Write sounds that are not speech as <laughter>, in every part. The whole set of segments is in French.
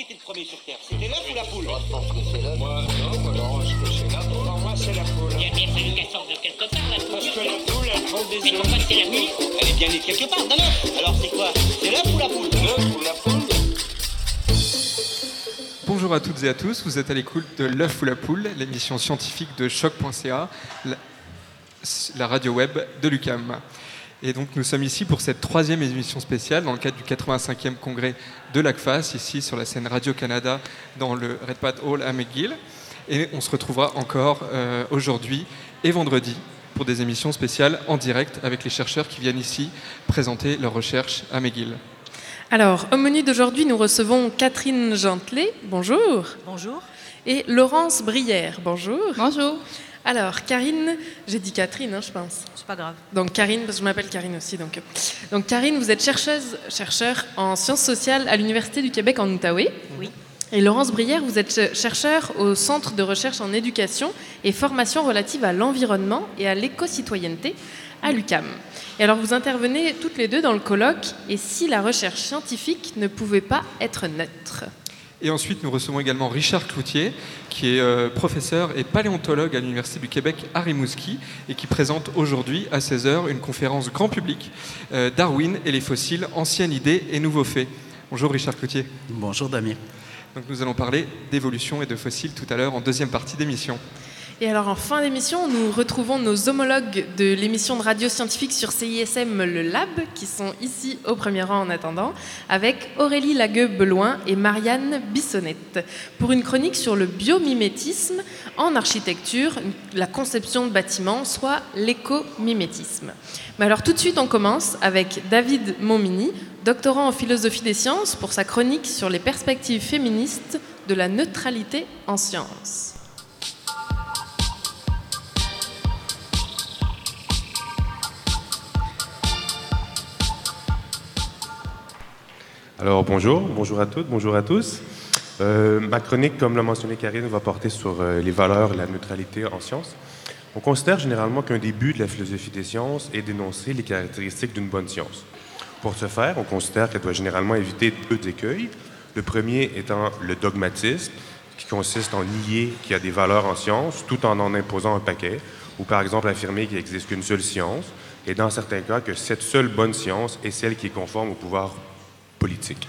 Qui était le premier sur Terre? C'était l'œuf ou la poule? Moi, je pense que c'est l'œuf. Moi, non, moi, je pense que c'est la poule. Pour moi, c'est la poule. Il a bien fallu qu'elle sorte de quelque part, la Parce poule. que la poule, elle prend des Mais œufs. pourquoi c'est la poule? Elle est bien née de quelque part, d'un œuf. Alors c'est quoi? C'est l'œuf ou la poule? L'œuf ou la poule Bonjour à toutes et à tous, vous êtes à l'écoute de L'œuf ou la poule, l'émission scientifique de choc.ca, la, la radio web de l'UCAM. Et donc nous sommes ici pour cette troisième émission spéciale dans le cadre du 85e congrès de l'ACFAS, ici sur la scène Radio-Canada dans le Red Pat Hall à McGill. Et on se retrouvera encore euh, aujourd'hui et vendredi pour des émissions spéciales en direct avec les chercheurs qui viennent ici présenter leurs recherches à McGill. Alors, au menu d'aujourd'hui, nous recevons Catherine Gentelet, bonjour, Bonjour. et Laurence Brière, bonjour. Bonjour. Alors, Karine, j'ai dit Catherine, hein, je pense. C'est pas grave. Donc Karine, parce que je m'appelle Karine aussi. Donc, donc Karine, vous êtes chercheuse, chercheur en sciences sociales à l'Université du Québec en Outaouais. Oui. Et Laurence Brière, vous êtes ch- chercheur au Centre de recherche en éducation et formation relative à l'environnement et à l'éco-citoyenneté à l'UCAM. Et alors vous intervenez toutes les deux dans le colloque Et si la recherche scientifique ne pouvait pas être neutre? Et ensuite, nous recevons également Richard Cloutier, qui est euh, professeur et paléontologue à l'Université du Québec à Rimouski et qui présente aujourd'hui à 16h une conférence grand public euh, Darwin et les fossiles, anciennes idées et nouveaux faits. Bonjour Richard Cloutier. Bonjour Damien. Donc, nous allons parler d'évolution et de fossiles tout à l'heure en deuxième partie d'émission. Et alors en fin d'émission, nous retrouvons nos homologues de l'émission de radio scientifique sur CISM Le Lab, qui sont ici au premier rang en attendant, avec Aurélie Lagueux-Beloin et Marianne Bissonnette, pour une chronique sur le biomimétisme en architecture, la conception de bâtiments, soit l'écomimétisme. Mais alors tout de suite, on commence avec David Montmini, doctorant en philosophie des sciences, pour sa chronique sur les perspectives féministes de la neutralité en sciences. Alors bonjour, bonjour à toutes, bonjour à tous. Euh, ma chronique, comme l'a mentionné Karine, va porter sur euh, les valeurs et la neutralité en sciences. On considère généralement qu'un des buts de la philosophie des sciences est d'énoncer les caractéristiques d'une bonne science. Pour ce faire, on considère qu'elle doit généralement éviter deux écueils. Le premier étant le dogmatisme, qui consiste en nier qu'il y a des valeurs en science tout en en imposant un paquet, ou par exemple affirmer qu'il n'existe qu'une seule science, et dans certains cas que cette seule bonne science est celle qui est conforme au pouvoir politique.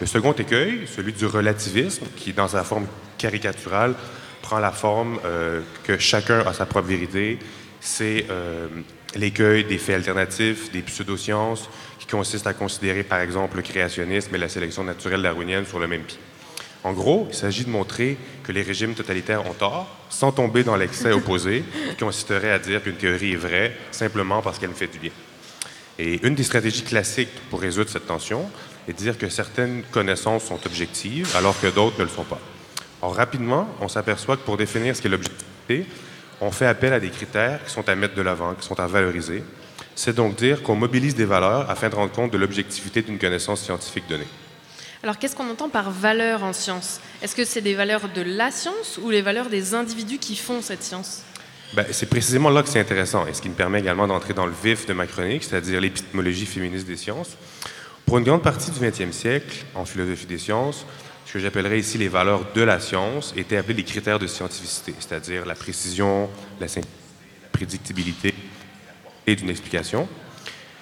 Le second écueil, celui du relativisme, qui dans sa forme caricaturale prend la forme euh, que chacun a sa propre vérité, c'est euh, l'écueil des faits alternatifs, des pseudosciences, qui consiste à considérer par exemple le créationnisme et la sélection naturelle darwinienne sur le même pied. En gros, il s'agit de montrer que les régimes totalitaires ont tort, sans tomber dans l'excès opposé, qui consisterait à dire qu'une théorie est vraie simplement parce qu'elle me fait du bien. Et une des stratégies classiques pour résoudre cette tension de dire que certaines connaissances sont objectives alors que d'autres ne le sont pas. Or, rapidement, on s'aperçoit que pour définir ce qu'est l'objectivité, on fait appel à des critères qui sont à mettre de l'avant, qui sont à valoriser. C'est donc dire qu'on mobilise des valeurs afin de rendre compte de l'objectivité d'une connaissance scientifique donnée. Alors, qu'est-ce qu'on entend par valeur en science? Est-ce que c'est des valeurs de la science ou les valeurs des individus qui font cette science? Ben, c'est précisément là que c'est intéressant et ce qui me permet également d'entrer dans le vif de ma chronique, c'est-à-dire l'épistémologie féministe des sciences. Pour une grande partie du 20e siècle, en philosophie des sciences, ce que j'appellerais ici les valeurs de la science étaient appelés les critères de scientificité, c'est-à-dire la précision, la prédictibilité et d'une explication.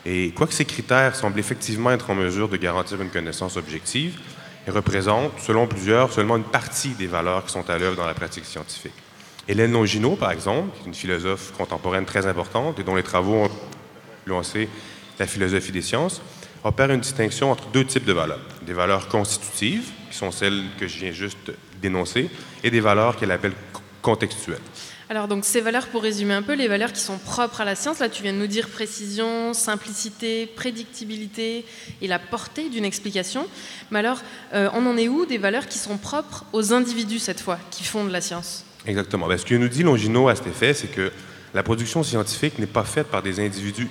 Et quoique ces critères semblent effectivement être en mesure de garantir une connaissance objective, ils représentent, selon plusieurs, seulement une partie des valeurs qui sont à l'œuvre dans la pratique scientifique. Hélène Longino, par exemple, qui est une philosophe contemporaine très importante et dont les travaux ont influencé la philosophie des sciences, opère une distinction entre deux types de valeurs. Des valeurs constitutives, qui sont celles que je viens juste d'énoncer, et des valeurs qu'elle appelle co- contextuelles. Alors, donc, ces valeurs, pour résumer un peu, les valeurs qui sont propres à la science, là, tu viens de nous dire précision, simplicité, prédictibilité et la portée d'une explication. Mais alors, euh, on en est où des valeurs qui sont propres aux individus, cette fois, qui font de la science? Exactement. Ben, ce que nous dit Longino à cet effet, c'est que la production scientifique n'est pas faite par des individus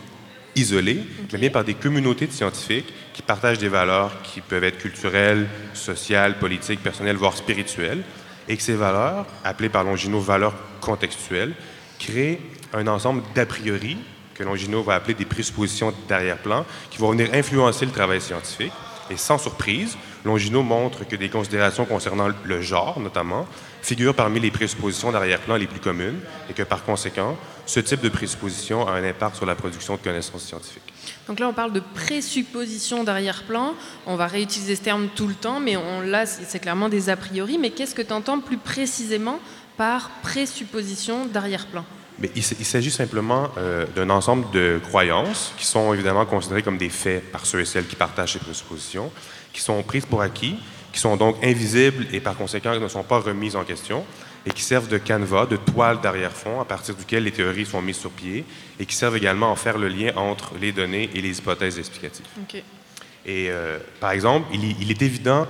isolés, mais bien par des communautés de scientifiques qui partagent des valeurs qui peuvent être culturelles, sociales, politiques, personnelles, voire spirituelles, et que ces valeurs, appelées par Longino valeurs contextuelles, créent un ensemble d'a priori que Longino va appeler des présuppositions d'arrière-plan qui vont venir influencer le travail scientifique. Et sans surprise, Longino montre que des considérations concernant le genre, notamment, figurent parmi les présuppositions d'arrière-plan les plus communes et que, par conséquent, ce type de présupposition a un impact sur la production de connaissances scientifiques. Donc là, on parle de présupposition d'arrière-plan. On va réutiliser ce terme tout le temps, mais on, là, c'est clairement des a priori. Mais qu'est-ce que tu entends plus précisément par présupposition d'arrière-plan? Mais il, s'agit simplement euh, d'un ensemble de croyances qui sont évidemment considérées comme des faits par ceux et celles qui partagent ces présuppositions, qui sont prises pour acquis, qui sont donc invisibles et par conséquent ne sont pas remises en question, et qui servent de canevas, de toile d'arrière-fond à partir duquel les théories sont mises sur pied, et qui servent également à faire le lien entre les données et les hypothèses explicatives. Et euh, par exemple, il, est évident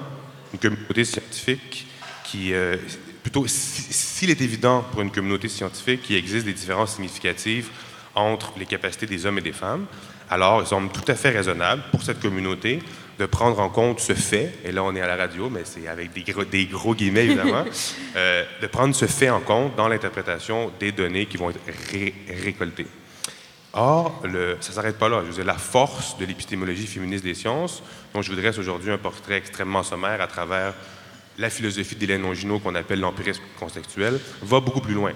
une communauté scientifique qui, euh, plutôt, s'il est évident pour une communauté scientifique qu'il existe des différences significatives entre les capacités des hommes et des femmes, alors il semble tout à fait raisonnable pour cette communauté de prendre en compte ce fait, et là on est à la radio, mais c'est avec des gros, des gros guillemets évidemment, <laughs> euh, de prendre ce fait en compte dans l'interprétation des données qui vont être récoltées. Or, le, ça ne s'arrête pas là. Je veux dire, la force de l'épistémologie féministe des sciences, dont je vous dresse aujourd'hui un portrait extrêmement sommaire à travers la philosophie d'Hélène Longino qu'on appelle l'empirisme contextuel, va beaucoup plus loin.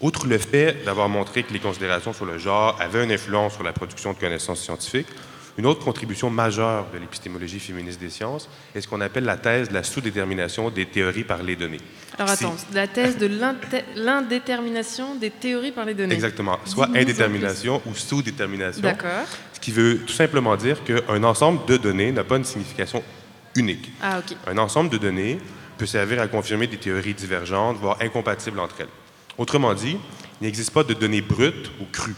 Outre le fait d'avoir montré que les considérations sur le genre avaient une influence sur la production de connaissances scientifiques, une autre contribution majeure de l'épistémologie féministe des sciences est ce qu'on appelle la thèse de la sous-détermination des théories par les données. Alors attends, la thèse de l'indétermination des théories par les données. Exactement, soit indétermination ou sous-détermination. D'accord. Ce qui veut tout simplement dire qu'un ensemble de données n'a pas une signification unique. Ah, OK. Un ensemble de données peut servir à confirmer des théories divergentes, voire incompatibles entre elles. Autrement dit, il n'existe pas de données brutes ou crues.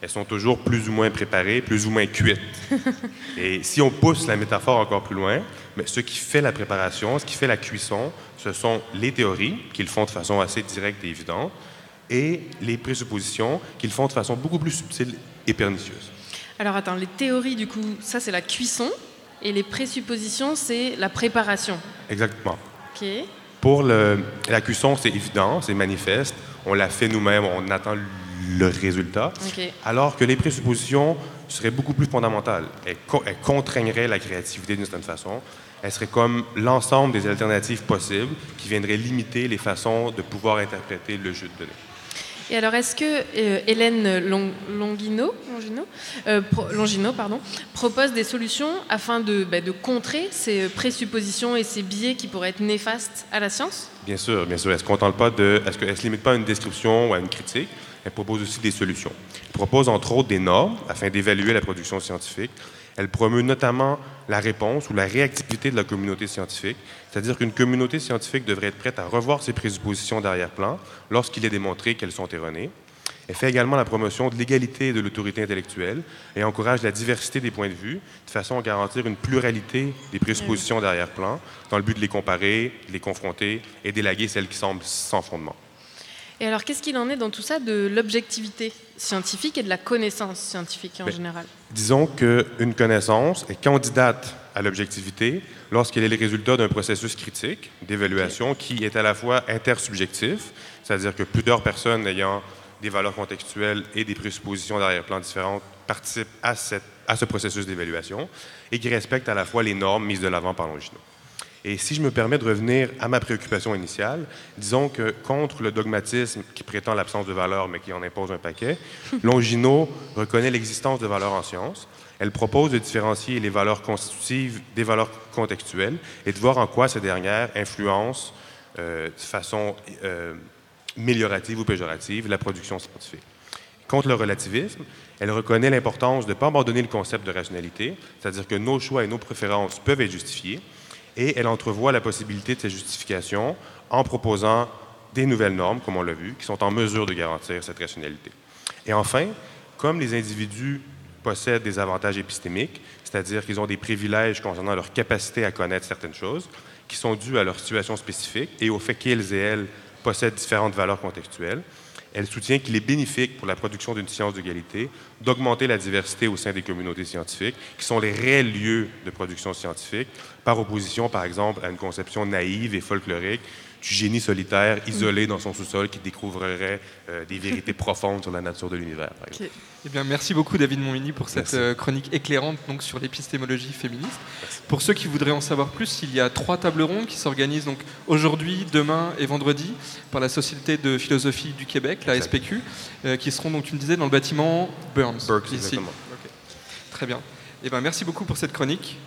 Elles sont toujours plus ou moins préparées, plus ou moins cuites. <laughs> Et si on pousse la métaphore encore plus loin, mais ce qui fait la préparation, ce qui fait la cuisson, ce sont les théories, qu'ils font de façon assez directe et évidente, et les présuppositions, qu'ils font de façon beaucoup plus subtile et pernicieuse. Alors attends, les théories, du coup, ça c'est la cuisson, et les présuppositions, c'est la préparation. Exactement. OK. Pour le, la cuisson, c'est évident, c'est manifeste. On l'a fait nous-mêmes, on attend le résultat. Alors que les présuppositions seraient beaucoup plus fondamentales. Elles, contraigneraient la créativité d'une certaine façon. Elles seraient comme l'ensemble des alternatives possibles qui viendraient limiter les façons de pouvoir interpréter le jeu de données. Et alors, est-ce que euh, Hélène Longino, euh, Longino, pardon, propose des solutions afin de, bah, de, contrer ces présuppositions et ces biais qui pourraient être néfastes à la science? Bien sûr, bien sûr. Elle ne se pas de. Est-ce qu'elle ne se limite pas à une description ou à une critique? Elle propose aussi des solutions. Elle propose entre autres des normes afin d'évaluer la production scientifique. Elle promeut notamment la réponse ou la réactivité de la communauté scientifique, c'est-à-dire qu'une communauté scientifique devrait être prête à revoir ses présuppositions d'arrière-plan lorsqu'il est démontré qu'elles sont erronées. Elle fait également la promotion de l'égalité et de l'autorité intellectuelle et encourage la diversité des points de vue de façon à garantir une pluralité des présuppositions d'arrière-plan dans le but de les comparer, de les confronter et d'élaguer celles qui semblent sans fondement. Et alors, qu'est-ce qu'il en est dans tout ça de l'objectivité scientifique et de la connaissance scientifique en général? Disons qu'une connaissance est candidate à l'objectivité lorsqu'elle est le résultat d'un processus critique d'évaluation qui est à la fois intersubjectif, c'est-à-dire que plusieurs personnes ayant des valeurs contextuelles et des présuppositions d'arrière-plan différentes participent à, cette, à ce processus d'évaluation et qui respecte à la fois les normes mises de l'avant par Longino. Et si je me permets de revenir à ma préoccupation initiale, disons que contre le dogmatisme qui prétend l'absence de valeur mais qui en impose un paquet, <laughs> Longino reconnaît l'existence de valeurs en sciences. Elle propose de différencier les valeurs constitutives des valeurs contextuelles et de voir en quoi ces dernières influencent euh, de façon euh, améliorative ou péjorative la production scientifique. Contre le relativisme, elle reconnaît l'importance de ne pas abandonner le concept de rationalité, c'est-à-dire que nos choix et nos préférences peuvent être justifiés, et elle entrevoit la possibilité de ces justifications en proposant des nouvelles normes, comme on l'a vu, qui sont en mesure de garantir cette rationalité. Et enfin, comme les individus possèdent des avantages épistémiques, c'est-à-dire qu'ils ont des privilèges concernant leur capacité à connaître certaines choses, qui sont dus à leur situation spécifique et au fait qu'ils et elles possèdent différentes valeurs contextuelles, elle soutient qu'il est bénéfique pour la production d'une science d'égalité d'augmenter la diversité au sein des communautés scientifiques, qui sont les réels lieux de production scientifique, par opposition, par exemple, à une conception naïve et folklorique du génie solitaire isolé dans son sous-sol qui découvrirait euh, des vérités <laughs> profondes sur la nature de l'univers. Eh bien, merci beaucoup David Monmini pour cette Merci. euh, chronique éclairante donc, sur l'épistémologie féministe. Pour ceux qui voudraient en savoir plus, il y a trois tables rondes qui s'organisent donc aujourd'hui, demain et vendredi par la Société de philosophie du Québec, la. SPQ, euh, qui seront donc, tu me disais, dans le bâtiment Burns. Burks, ici. Très bien. Eh ben, merci beaucoup pour cette chronique.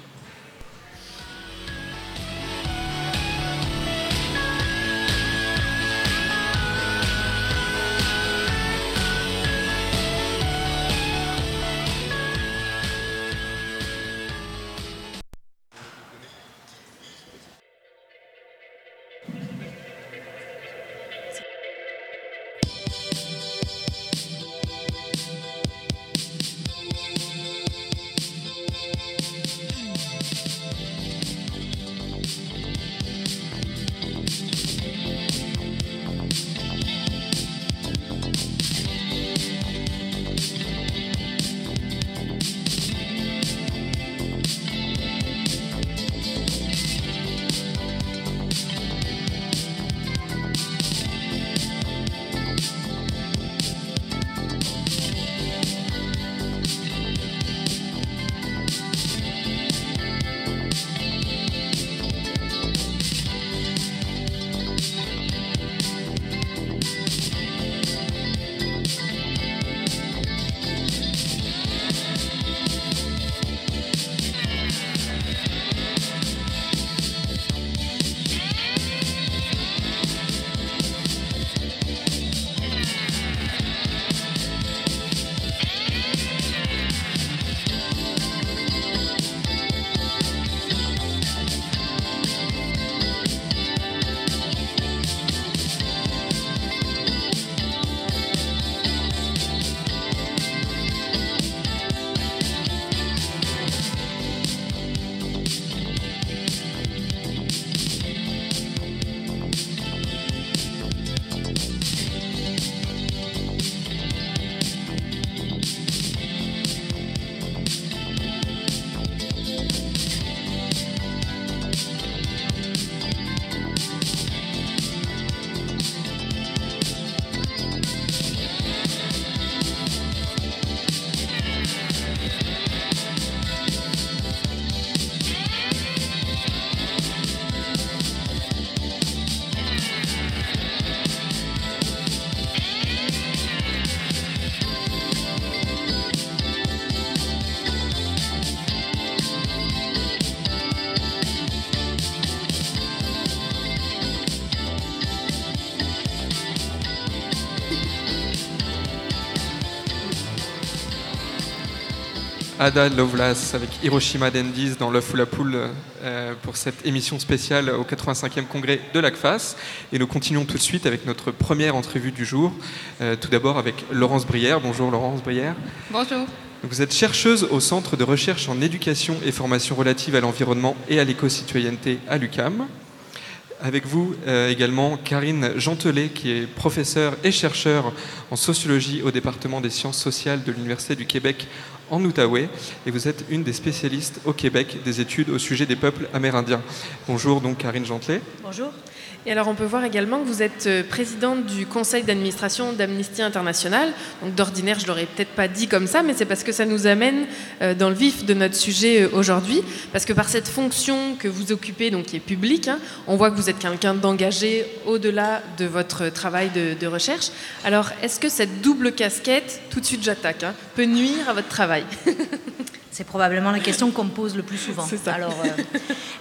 Ada Lovelace avec Hiroshima Dendies dans L'œuf ou la poule euh, pour cette émission spéciale au 85e congrès de l'ACFAS. Et nous continuons tout de suite avec notre première entrevue du jour. Euh, tout d'abord avec Laurence Brière. Bonjour Laurence Brière. Bonjour. Vous êtes chercheuse au Centre de recherche en éducation et formation relative à l'environnement et à l'éco-citoyenneté à l'UCAM. Avec vous euh, également Karine Gentelet, qui est professeure et chercheur en sociologie au département des sciences sociales de l'Université du Québec en Outaouais. Et vous êtes une des spécialistes au Québec des études au sujet des peuples amérindiens. Bonjour donc Karine Gentelet. Bonjour. Et alors, on peut voir également que vous êtes euh, présidente du conseil d'administration d'Amnesty International. Donc, d'ordinaire, je l'aurais peut-être pas dit comme ça, mais c'est parce que ça nous amène euh, dans le vif de notre sujet euh, aujourd'hui. Parce que par cette fonction que vous occupez, donc qui est publique, hein, on voit que vous êtes quelqu'un d'engagé au-delà de votre travail de, de recherche. Alors, est-ce que cette double casquette, tout de suite j'attaque, hein, peut nuire à votre travail? はい C'est probablement la question qu'on me pose le plus souvent. Ça. Alors, euh,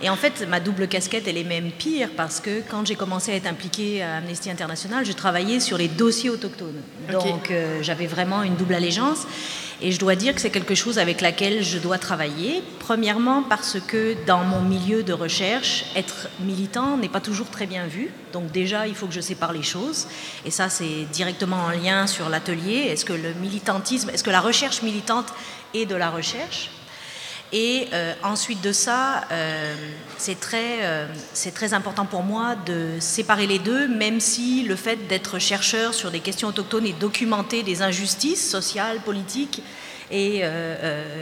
et en fait, ma double casquette, elle est même pire parce que quand j'ai commencé à être impliquée à Amnesty International, je travaillais sur les dossiers autochtones. Donc, euh, j'avais vraiment une double allégeance. Et je dois dire que c'est quelque chose avec laquelle je dois travailler. Premièrement, parce que dans mon milieu de recherche, être militant n'est pas toujours très bien vu. Donc déjà, il faut que je sépare les choses. Et ça, c'est directement en lien sur l'atelier. Est-ce que le militantisme, est-ce que la recherche militante est de la recherche et euh, ensuite de ça, euh, c'est très, euh, c'est très important pour moi de séparer les deux, même si le fait d'être chercheur sur des questions autochtones et documenter des injustices sociales, politiques, et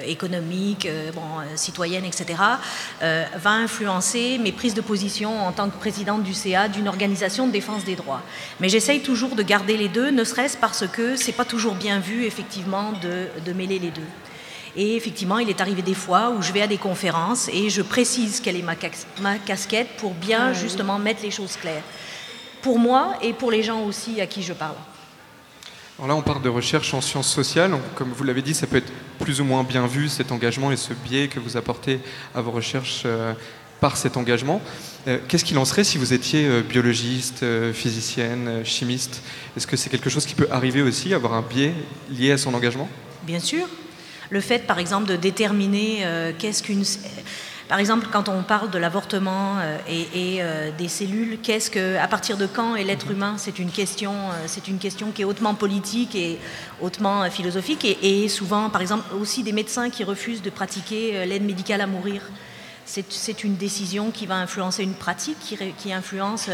économique, bon, citoyenne, etc., va influencer mes prises de position en tant que présidente du CA d'une organisation de défense des droits. Mais j'essaye toujours de garder les deux, ne serait-ce parce que c'est pas toujours bien vu, effectivement, de mêler les deux. Et effectivement, il est arrivé des fois où je vais à des conférences et je précise quelle est ma, ma casquette pour bien justement mettre les choses claires. Pour moi et pour les gens aussi à qui je parle. Alors là, on parle de recherche en sciences sociales. Comme vous l'avez dit, ça peut être plus ou moins bien vu, cet engagement et ce biais que vous apportez à vos recherches euh, par cet engagement. Euh, qu'est-ce qu'il en serait si vous étiez euh, biologiste, physicienne, chimiste? Est-ce que c'est quelque chose qui peut arriver aussi, avoir un biais lié à son engagement? Bien sûr. Le fait, par exemple, de déterminer qu'est-ce qu'une par exemple, quand on parle de l'avortement euh, et, euh, des cellules, qu'est-ce que, à partir de quand est l'être humain C'est une question, euh, c'est une question qui est hautement politique et hautement philosophique, et, souvent, par exemple, aussi des médecins qui refusent de pratiquer l'aide médicale à mourir. C'est une décision qui va influencer une pratique, qui, influence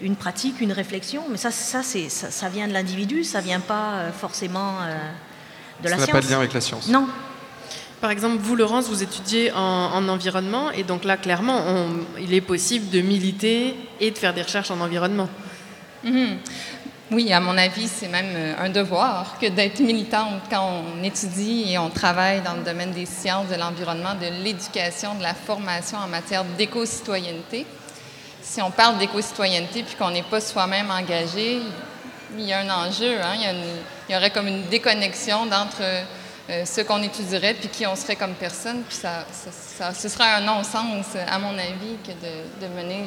une pratique, une réflexion. Mais ça, ça, ça, ça vient de l'individu, ça vient pas forcément de la science. Ça n'a pas de lien avec la science. Non, par exemple, vous, Laurence, vous étudiez en, environnement, et donc là, clairement, il est possible de militer et de faire des recherches en environnement. Mhm. Oui, à mon avis, c'est même euh, un devoir que d'être militante quand on étudie et on travaille dans le domaine des sciences, de l'environnement, de l'éducation, de la formation en matière d'éco-citoyenneté. Si on parle d'éco-citoyenneté puis qu'on n'est pas soi-même engagé, il y a un enjeu. Hein? Il, y il, y aurait comme une déconnexion d'entre euh, ce qu'on étudierait, puis qui on serait comme personne. Puis ça, ce serait un non-sens, à mon avis, que de, mener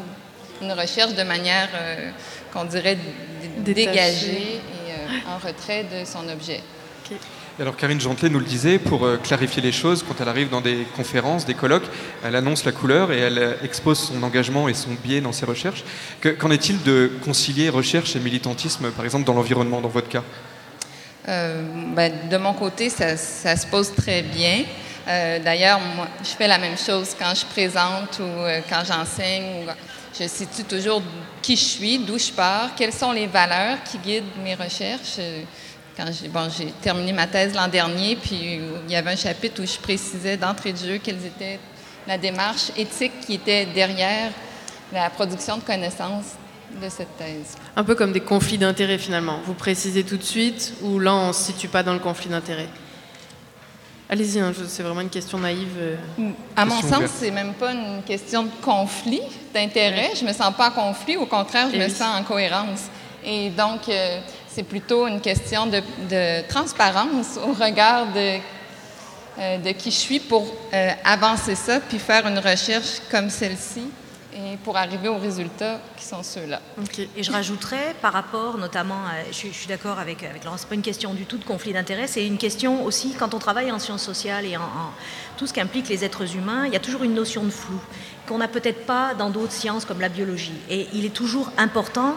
une recherche de manière euh, qu'on dirait dégagée et euh, en retrait de son objet. Alors Karine Gentelet nous le disait, pour clarifier les choses, quand elle arrive dans des conférences, des colloques, elle annonce la couleur et elle expose son engagement et son biais dans ses recherches. Qu'en est-il de concilier recherche et militantisme, par exemple dans l'environnement, dans votre cas? Euh, ben, de mon côté, ça, se pose très bien. Euh, d'ailleurs, moi, je fais la même chose quand je présente ou euh, quand j'enseigne. Je situe toujours qui je suis, d'où je pars, quelles sont les valeurs qui guident mes recherches. Quand j'ai bon, terminé ma thèse l'an dernier, puis il y avait un chapitre où je précisais d'entrée de jeu quelles étaient la démarche éthique qui était derrière la production de connaissances de cette thèse. Un peu comme des conflits d'intérêts finalement. Vous précisez tout de suite ou là on ne se situe pas dans le conflit d'intérêts? Allez-y, hein, c'est vraiment une question naïve. Euh. À mon sens, c'est même pas une question de conflit d'intérêts. Je me sens pas en conflit, au contraire, je me sens en cohérence. Et donc, euh, c'est plutôt une question de, transparence au regard de, euh, de qui je suis pour avancer ça, puis faire une recherche comme celle-ci et pour arriver aux résultats qui sont ceux-là. Et je rajouterais, par rapport notamment, je, suis d'accord avec, avec Laurent, ce pas une question du tout de conflit d'intérêts, c'est une question aussi, quand on travaille en sciences sociales et en, tout ce qui implique les êtres humains, il y a toujours une notion de flou qu'on n'a peut-être pas dans d'autres sciences comme la biologie. Et il est toujours important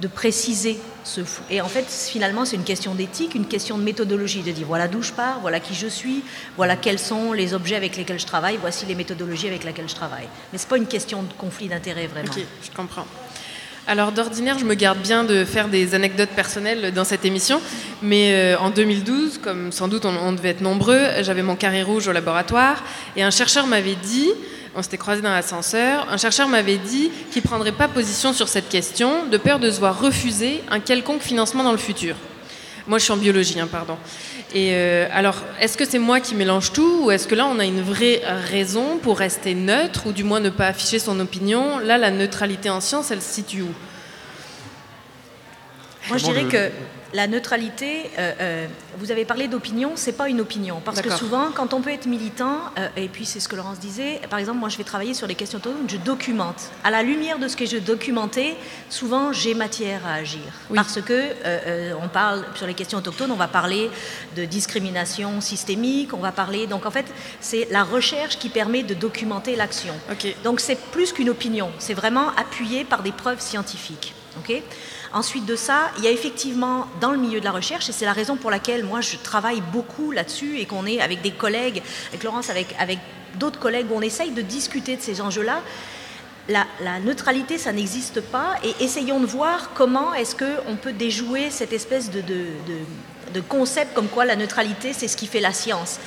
de préciser ce fou. Et en fait, finalement, c'est une question d'éthique, une question de méthodologie, de dire voilà d'où je pars, voilà qui je suis, voilà quels sont les objets avec lesquels je travaille, voici les méthodologies avec lesquelles je travaille. Mais ce n'est pas une question de conflit d'intérêt, vraiment. Ok, je comprends. Alors d'ordinaire, je me garde bien de faire des anecdotes personnelles dans cette émission, mais euh, en 2012, comme sans doute on devait être nombreux, j'avais mon carré rouge au laboratoire et un chercheur m'avait dit on s'était croisé dans l'ascenseur. Un chercheur m'avait dit qu'il ne prendrait pas position sur cette question, de peur de se voir refuser un quelconque financement dans le futur. Moi, je suis en biologie, hein, pardon. Et euh, alors, est-ce que c'est moi qui mélange tout, ou est-ce que là, on a une vraie raison pour rester neutre, ou du moins ne pas afficher son opinion? Là, la neutralité en science, elle se situe où? Moi, je dirais que la neutralité, euh, euh, vous avez parlé d'opinion, c'est pas une opinion. Parce que souvent, quand on peut être militant, euh, et puis c'est ce que Laurence disait, par exemple, moi je vais travailler sur les questions autonomes, je documente. À la lumière de ce que je documentais, souvent j'ai matière à agir. Parce que on parle sur les questions autochtones, on va parler de discrimination systémique, on va parler. Donc en fait, c'est la recherche qui permet de documenter l'action. Donc c'est plus qu'une opinion, c'est vraiment appuyé par des preuves scientifiques. ok? Ensuite de ça, il y a effectivement dans le milieu de la recherche, et c'est la raison pour laquelle moi je travaille beaucoup là-dessus et qu'on est avec des collègues, avec Laurence, avec, d'autres collègues, où on essaye de discuter de ces enjeux-là. La, neutralité, ça n'existe pas, et essayons de voir comment est-ce qu'on peut déjouer cette espèce de, concepts comme quoi la neutralité, c'est ce qui fait la science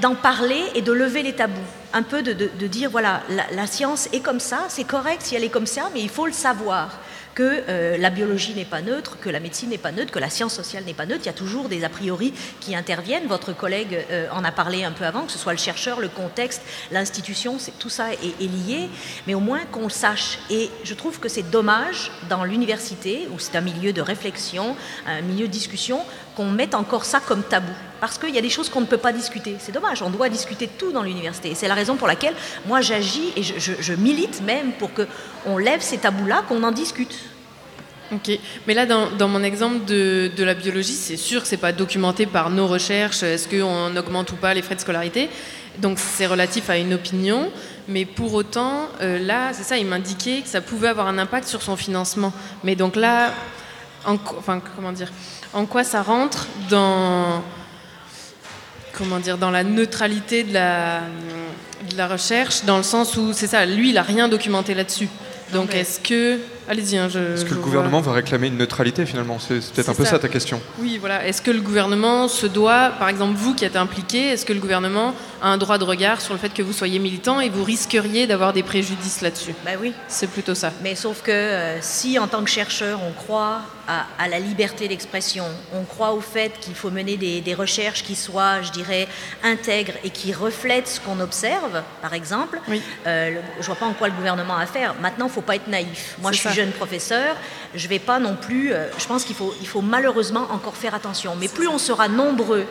d'en parler et de lever les tabous. Un peu de, dire, voilà, la, science est comme ça, c'est correct si elle est comme ça, mais il faut le savoir que euh, la biologie n'est pas neutre, que la médecine n'est pas neutre, que la science sociale n'est pas neutre. Il y a toujours des a priori qui interviennent. Votre collègue euh, en a parlé un peu avant, que ce soit le chercheur, le contexte, l'institution, tout ça est, lié, mais au moins qu'on le sache. Et je trouve que c'est dommage dans l'université, où c'est un milieu de réflexion, un milieu de discussion, qu'on mette encore ça comme tabou. Parce qu'il y a des choses qu'on ne peut pas discuter. C'est dommage, on doit discuter tout dans l'université. C'est la raison pour laquelle moi j'agis et je, je, je, milite même pour qu'on lève ces tabous-là, qu'on en discute. Ok, mais là dans, dans mon exemple de, de la biologie, c'est sûr que c'est pas documenté par nos recherches, est-ce qu'on augmente ou pas les frais de scolarité, donc c'est relatif à une opinion, mais pour autant, euh, là, c'est ça, il m'indiquait que ça pouvait avoir un impact sur son financement. Mais donc là, en, enfin, comment dire, en quoi ça rentre dans comment dire dans la neutralité de la, de la recherche dans le sens où c'est ça lui il a rien documenté là-dessus. Donc est-ce que allez-y hein, est-ce que le gouvernement vois... va réclamer une neutralité finalement c'est peut-être un peu ça. ça. ta question oui voilà est-ce que le gouvernement se doit par exemple vous qui êtes impliqué est-ce que le gouvernement un droit de regard sur le fait que vous soyez militant et vous risqueriez d'avoir des préjudices là-dessus. Bah oui. C'est plutôt ça. Mais sauf que euh, si en tant que chercheur on croit à, à la liberté d'expression on croit au fait qu'il faut mener des, des recherches qui soient je dirais intègres et qui reflètent ce qu'on observe par exemple oui. euh, le, je vois pas en quoi le gouvernement a à faire. Maintenant faut pas être naïf. Moi je suis ça. jeune professeur. Je vais pas non plus euh, je pense qu'il faut il faut malheureusement encore faire attention. Mais plus on sera nombreux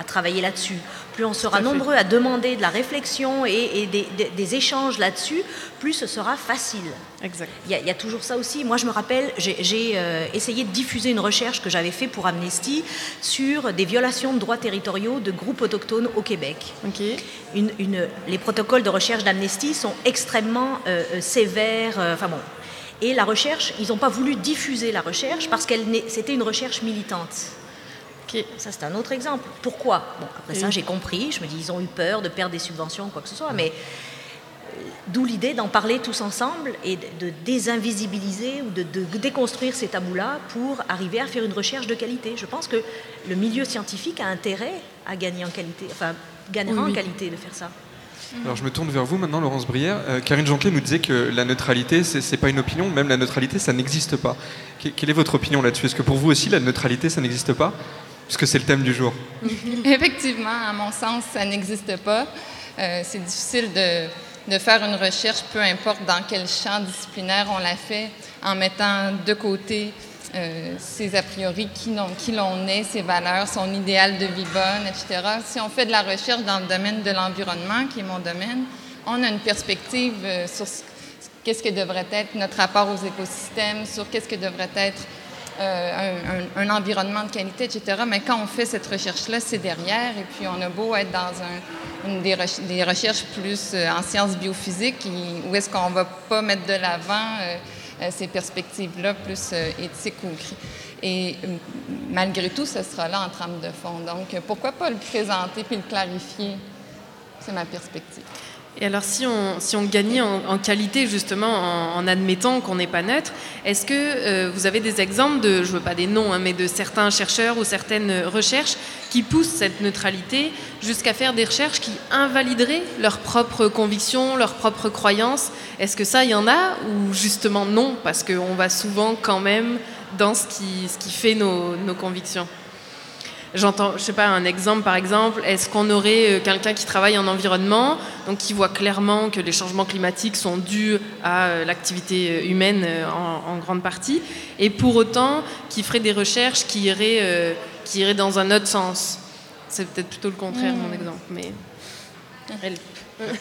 à travailler là-dessus plus on sera nombreux à demander de la réflexion et, et des, des, des, échanges là-dessus, plus ce sera facile. Exact. Il y, a, il y a toujours ça aussi. Moi, je me rappelle, j'ai euh, essayé de diffuser une recherche que j'avais fait pour Amnesty sur des violations de droits territoriaux de groupes autochtones au Québec. Okay. Une, une, les protocoles de recherche d'Amnesty sont extrêmement euh, sévères. Euh, enfin bon. Et la recherche, ils n'ont pas voulu diffuser la recherche parce qu'elle c'était une recherche militante. Okay. Ça, c'est un autre exemple. Pourquoi? Bon, Après ça, j'ai compris. Je me dis, ils ont eu peur de perdre des subventions, quoi que ce soit. Mais euh, d'où l'idée d'en parler tous ensemble et de désinvisibiliser ou de, de déconstruire ces tabous-là pour arriver à faire une recherche de qualité. Je pense que le milieu scientifique a intérêt à gagner en qualité, enfin, gagnera oui, en qualité de faire ça. Alors je me tourne vers vous maintenant, Laurence Brière. Euh, Karine Jonquet nous disait que la neutralité, ce n'est pas une opinion, même la neutralité, ça n'existe pas. Que, quelle est votre opinion là-dessus? Est-ce que pour vous aussi, la neutralité, ça n'existe pas? Puisque c'est le thème du jour. <laughs> Effectivement, à mon sens, ça n'existe pas. Euh, c'est difficile de, faire une recherche, peu importe dans quel champ disciplinaire on la fait, en mettant de côté euh, ses a priori, qui l'on est, ses valeurs, son idéal de vie bonne, etc. Si on fait de la recherche dans le domaine de l'environnement, qui est mon domaine, on a une perspective euh, sur qu'est-ce que devrait être notre rapport aux écosystèmes, sur qu'est-ce que devrait être euh, un, environnement de qualité, etc. Mais quand on fait cette recherche-là, c'est derrière. Et puis, on a beau être dans un, une des, recherches, plus euh, en sciences biophysiques, où est-ce qu'on va pas mettre de l'avant euh, ces perspectives-là plus éthiques ou et malgré tout, ce sera là en trame de fond. Donc, pourquoi pas le présenter puis le clarifier? C'est ma perspective. Et alors, si on, si gagnait en, qualité, justement, en, admettant qu'on n'est pas neutre, est-ce que euh, vous avez des exemples de, je veux pas des noms, hein, mais de certains chercheurs ou certaines recherches qui poussent cette neutralité jusqu'à faire des recherches qui invalideraient leurs propres convictions, leurs propres croyances? Est-ce que ça, il y en a Ou justement non, parce qu'on va souvent quand même dans ce qui, fait nos convictions J'entends, je sais pas, un exemple par exemple, est-ce qu'on aurait euh, quelqu'un qui travaille en environnement, donc qui voit clairement que les changements climatiques sont dus à euh, l'activité euh, humaine en, en, grande partie, et pour autant qui ferait des recherches qui iraient, euh, qui iraient dans un autre sens? C'est peut-être plutôt le contraire, mmh. mon exemple, mais. Elle...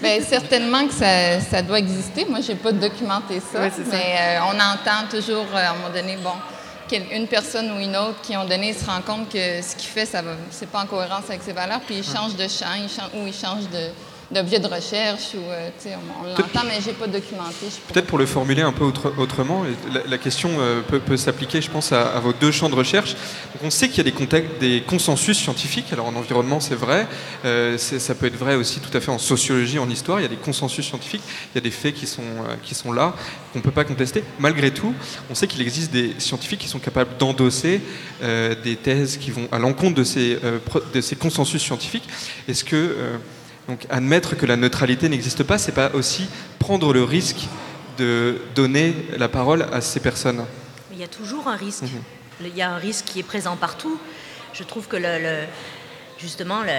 Bien, certainement que ça, ça, doit exister. Moi, je n'ai pas documenté ça, ouais, mais euh, on entend toujours, à un moment donné, bon, une personne ou une autre qui ont donné se rend compte que ce qu'il fait, ce n'est pas en cohérence avec ses valeurs, puis il change de champ, il change, ou il change de, d'objets de recherche. Ou, euh, on, on l'entend, mais j'ai pas documenté. Peut-être pour le formuler un peu autre- autrement, la, la question euh, peut, peut s'appliquer, je pense, à, à vos deux champs de recherche. Donc, on sait qu'il y a des, contextes, des consensus scientifiques. Alors en environnement, c'est vrai. Euh, ça peut être vrai aussi tout à fait en sociologie, en histoire. Il y a des consensus scientifiques. Il y a des faits qui sont, qui sont là, qu'on ne peut pas contester. Malgré tout, on sait qu'il existe des scientifiques qui sont capables d'endosser des thèses qui vont à l'encontre de de ces consensus scientifiques. Est-ce que donc admettre que la neutralité n'existe pas, c'est pas aussi prendre le risque de donner la parole à ces personnes Il y a toujours un risque. Mhm. Il y a un risque qui est présent partout. Je trouve que le, le- justement, le,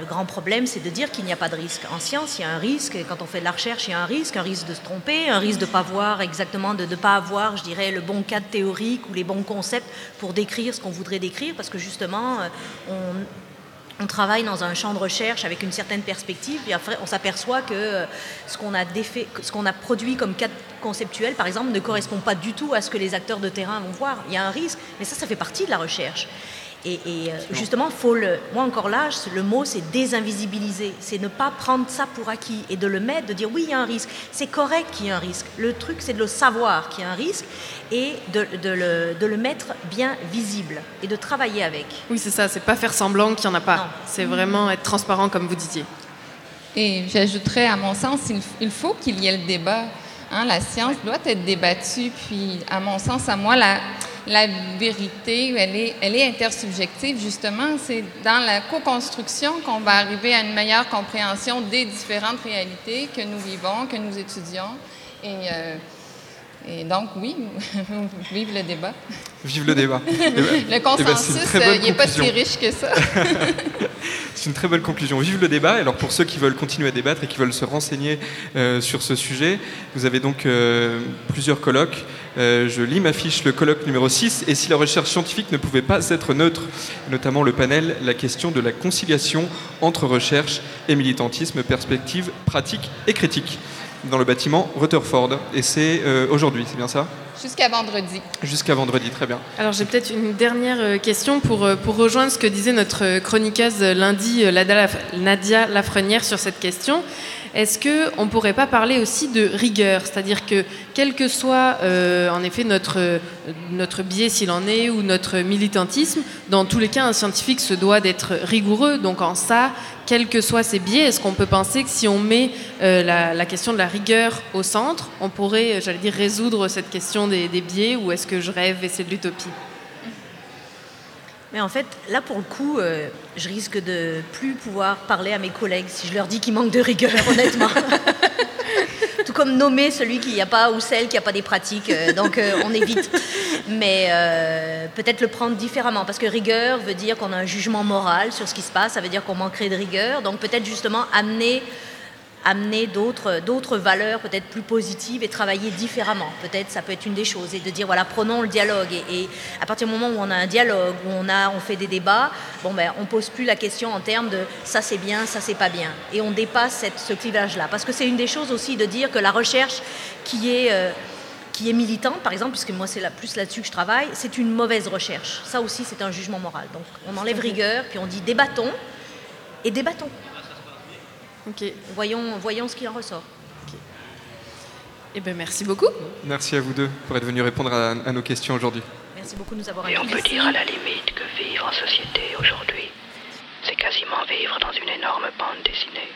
le grand problème, c'est de dire qu'il n'y a pas de risque. En science, il y a un risque. Quand on fait de la recherche, il y a un risque, un risque de se tromper, un risque de ne pas voir exactement, de ne pas avoir, je dirais, le bon cadre théorique ou les bons concepts pour décrire ce qu'on voudrait décrire, parce que justement, euh, on, on travaille dans un champ de recherche avec une certaine perspective, puis après on s'aperçoit que euh, ce qu'on a, ce qu'on a produit comme cadre conceptuel, par exemple, ne correspond pas du tout à ce que les acteurs de terrain vont voir. Il y a un risque, mais ça, ça fait partie de la recherche. Et, et, euh, justement, faut le, moi encore là, le mot c'est désinvisibiliser, c'est ne pas prendre ça pour acquis et de le mettre, de dire oui, il y a un risque, c'est correct qu'il y ait un risque. Le truc, c'est de le savoir qu'il y a un risque et de, de le, de le mettre bien visible et de travailler avec. Oui, c'est ça, c'est pas faire semblant qu'il n'y en a pas. C'est vraiment être transparent, comme vous disiez. Et j'ajouterais, à mon sens, il, il faut qu'il y ait le débat. Hein, la science doit être débattue. Puis, à mon sens, à moi, la, la vérité, elle est, elle est intersubjective, justement. C'est dans la co-construction qu'on va arriver à une meilleure compréhension des différentes réalités que nous vivons, que nous étudions. Et, euh, et donc, oui, <laughs> vive le débat. Vive le débat. <laughs> Eh ben- Le eh ben, une consensus, euh, il n'est pas si riche que ça. <laughs> C'est une très belle conclusion. Vive le débat. Alors pour ceux qui veulent continuer à débattre et qui veulent se renseigner euh, sur ce sujet, vous avez donc euh, plusieurs colloques. Euh, je lis ma fiche, le colloque numéro 6, et si la recherche scientifique ne pouvait pas être neutre, notamment le panel, la question de la conciliation entre recherche et militantisme, perspective pratique et critique, dans le bâtiment Rutherford. Et c'est euh, aujourd'hui, c'est bien ça? Jusqu'à vendredi. Jusqu'à vendredi, très bien. Alors j'ai peut-être une dernière euh, question pour, pour rejoindre ce que disait notre chroniqueuse lundi, Nadia Lafrenière, sur cette question. Est-ce qu'on ne pourrait pas parler aussi de rigueur? C'est-à-dire que quel que soit euh, en effet notre, biais s'il en est ou notre militantisme, dans tous les cas un scientifique se doit d'être rigoureux. Donc en ça, quels que soient ses biais, est-ce qu'on peut penser que si on met euh, la, question de la rigueur au centre, on pourrait, j'allais dire, résoudre cette question des, des biais ou est-ce que je rêve et c'est de l'utopie? Mais en fait, là pour le coup, euh, je risque de plus pouvoir parler à mes collègues si je leur dis qu'il manque de rigueur, <laughs> honnêtement. <laughs> Tout comme nommer celui qui n'y a pas ou celle qui n'a pas des pratiques, euh, donc euh, on évite. Mais peut-être le prendre différemment, parce que rigueur veut dire qu'on a un jugement moral sur ce qui se passe, ça veut dire qu'on manquerait de rigueur, donc peut-être justement amener amener d'autres valeurs peut-être plus positives et travailler différemment. Peut-être ça peut être une des choses et de dire voilà prenons le dialogue et, et à partir du moment où on a un dialogue où on a on fait des débats bon ben on pose plus la question en termes de ça c'est bien ça c'est pas bien et on dépasse cette, ce clivage là parce que c'est une des choses aussi de dire que la recherche qui est euh, qui est militante, par exemple, puisque moi c'est là, plus là-dessus que je travaille, c'est une mauvaise recherche. Ça aussi, c'est un jugement moral. Donc, on enlève rigueur, puis on dit débattons et débattons. Ok. Voyons, voyons ce qui en ressort. Eh ben merci beaucoup. Merci à vous deux pour être venus répondre à, à nos questions aujourd'hui. Merci beaucoup de nous avoir Et on peut dire à la limite que vivre en société aujourd'hui, c'est quasiment vivre dans une énorme bande dessinée.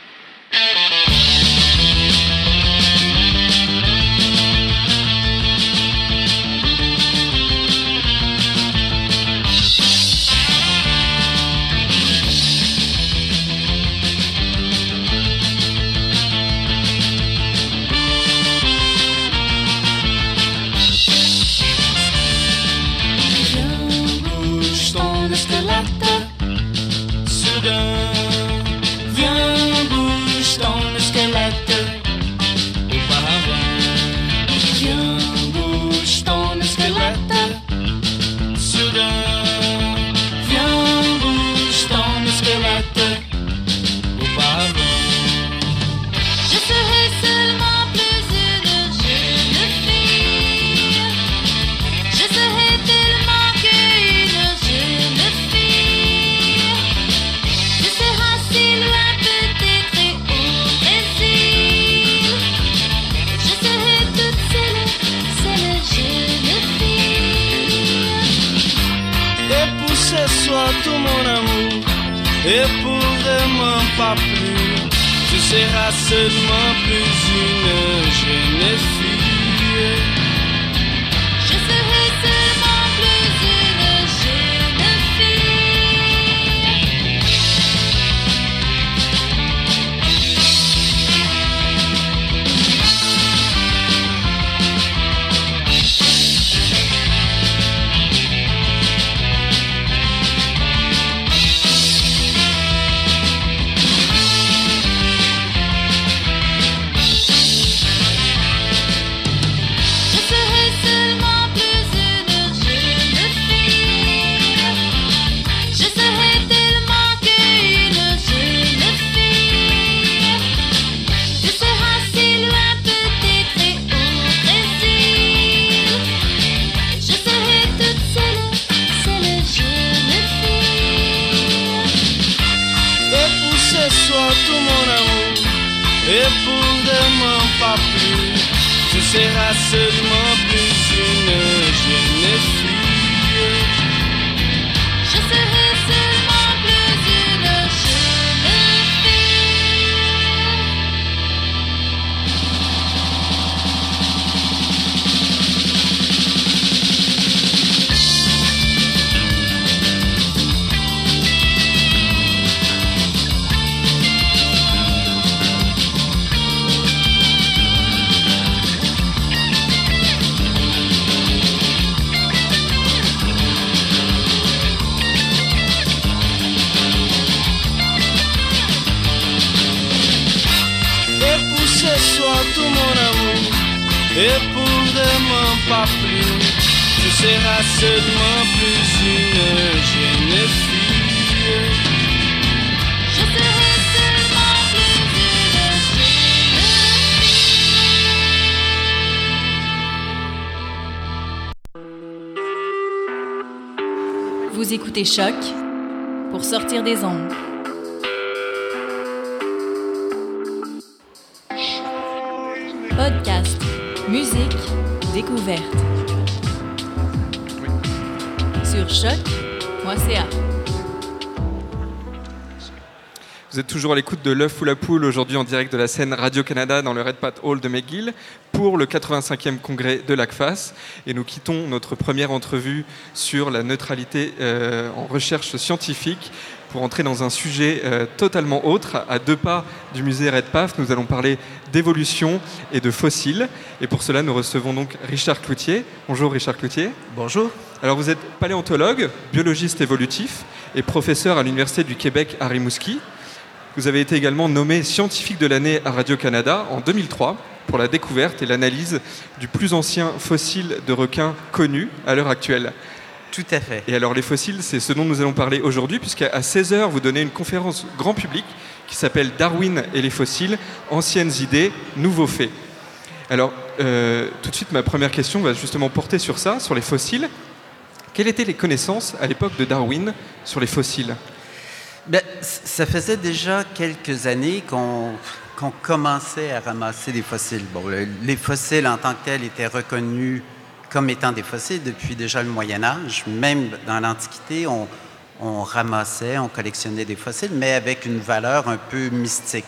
Tu seras seulement plus une jeune écoutez Choc pour sortir des ondes. Podcast, musique, découverte. Sur choc.ca. Vous êtes toujours à l'écoute de l'œuf ou la poule, aujourd'hui en direct de la scène Radio-Canada dans le Red Pat Hall de McGill pour le 85e congrès de l'ACFAS. Et nous quittons notre première entrevue sur la neutralité euh, en recherche scientifique pour entrer dans un sujet euh, totalement autre. À deux pas du musée Redpath, nous allons parler d'évolution et de fossiles. Et pour cela, nous recevons donc Richard Cloutier. Bonjour Richard Cloutier. Bonjour. Alors vous êtes paléontologue, biologiste évolutif et professeur à l'Université du Québec à Rimouski. Vous avez été également nommé scientifique de l'année à Radio-Canada en 2003 pour la découverte et l'analyse du plus ancien fossile de requin connu à l'heure actuelle. Tout à fait. Et alors les fossiles, c'est ce dont nous allons parler aujourd'hui, puisqu'à 16h, vous donnez une conférence grand public qui s'appelle Darwin et les fossiles, anciennes idées, nouveaux faits. Alors, euh, tout de suite, ma première question va justement porter sur ça, sur les fossiles. Quelles étaient les connaissances à l'époque de Darwin sur les fossiles? Ben, ça faisait déjà quelques années qu'on qu'on commençait à ramasser des fossiles. Bon, le- les fossiles en tant que tels étaient reconnus comme étant des fossiles depuis déjà le Moyen Âge. Même dans l'Antiquité, on, ramassait, on collectionnait des fossiles, mais avec une valeur un peu mystique.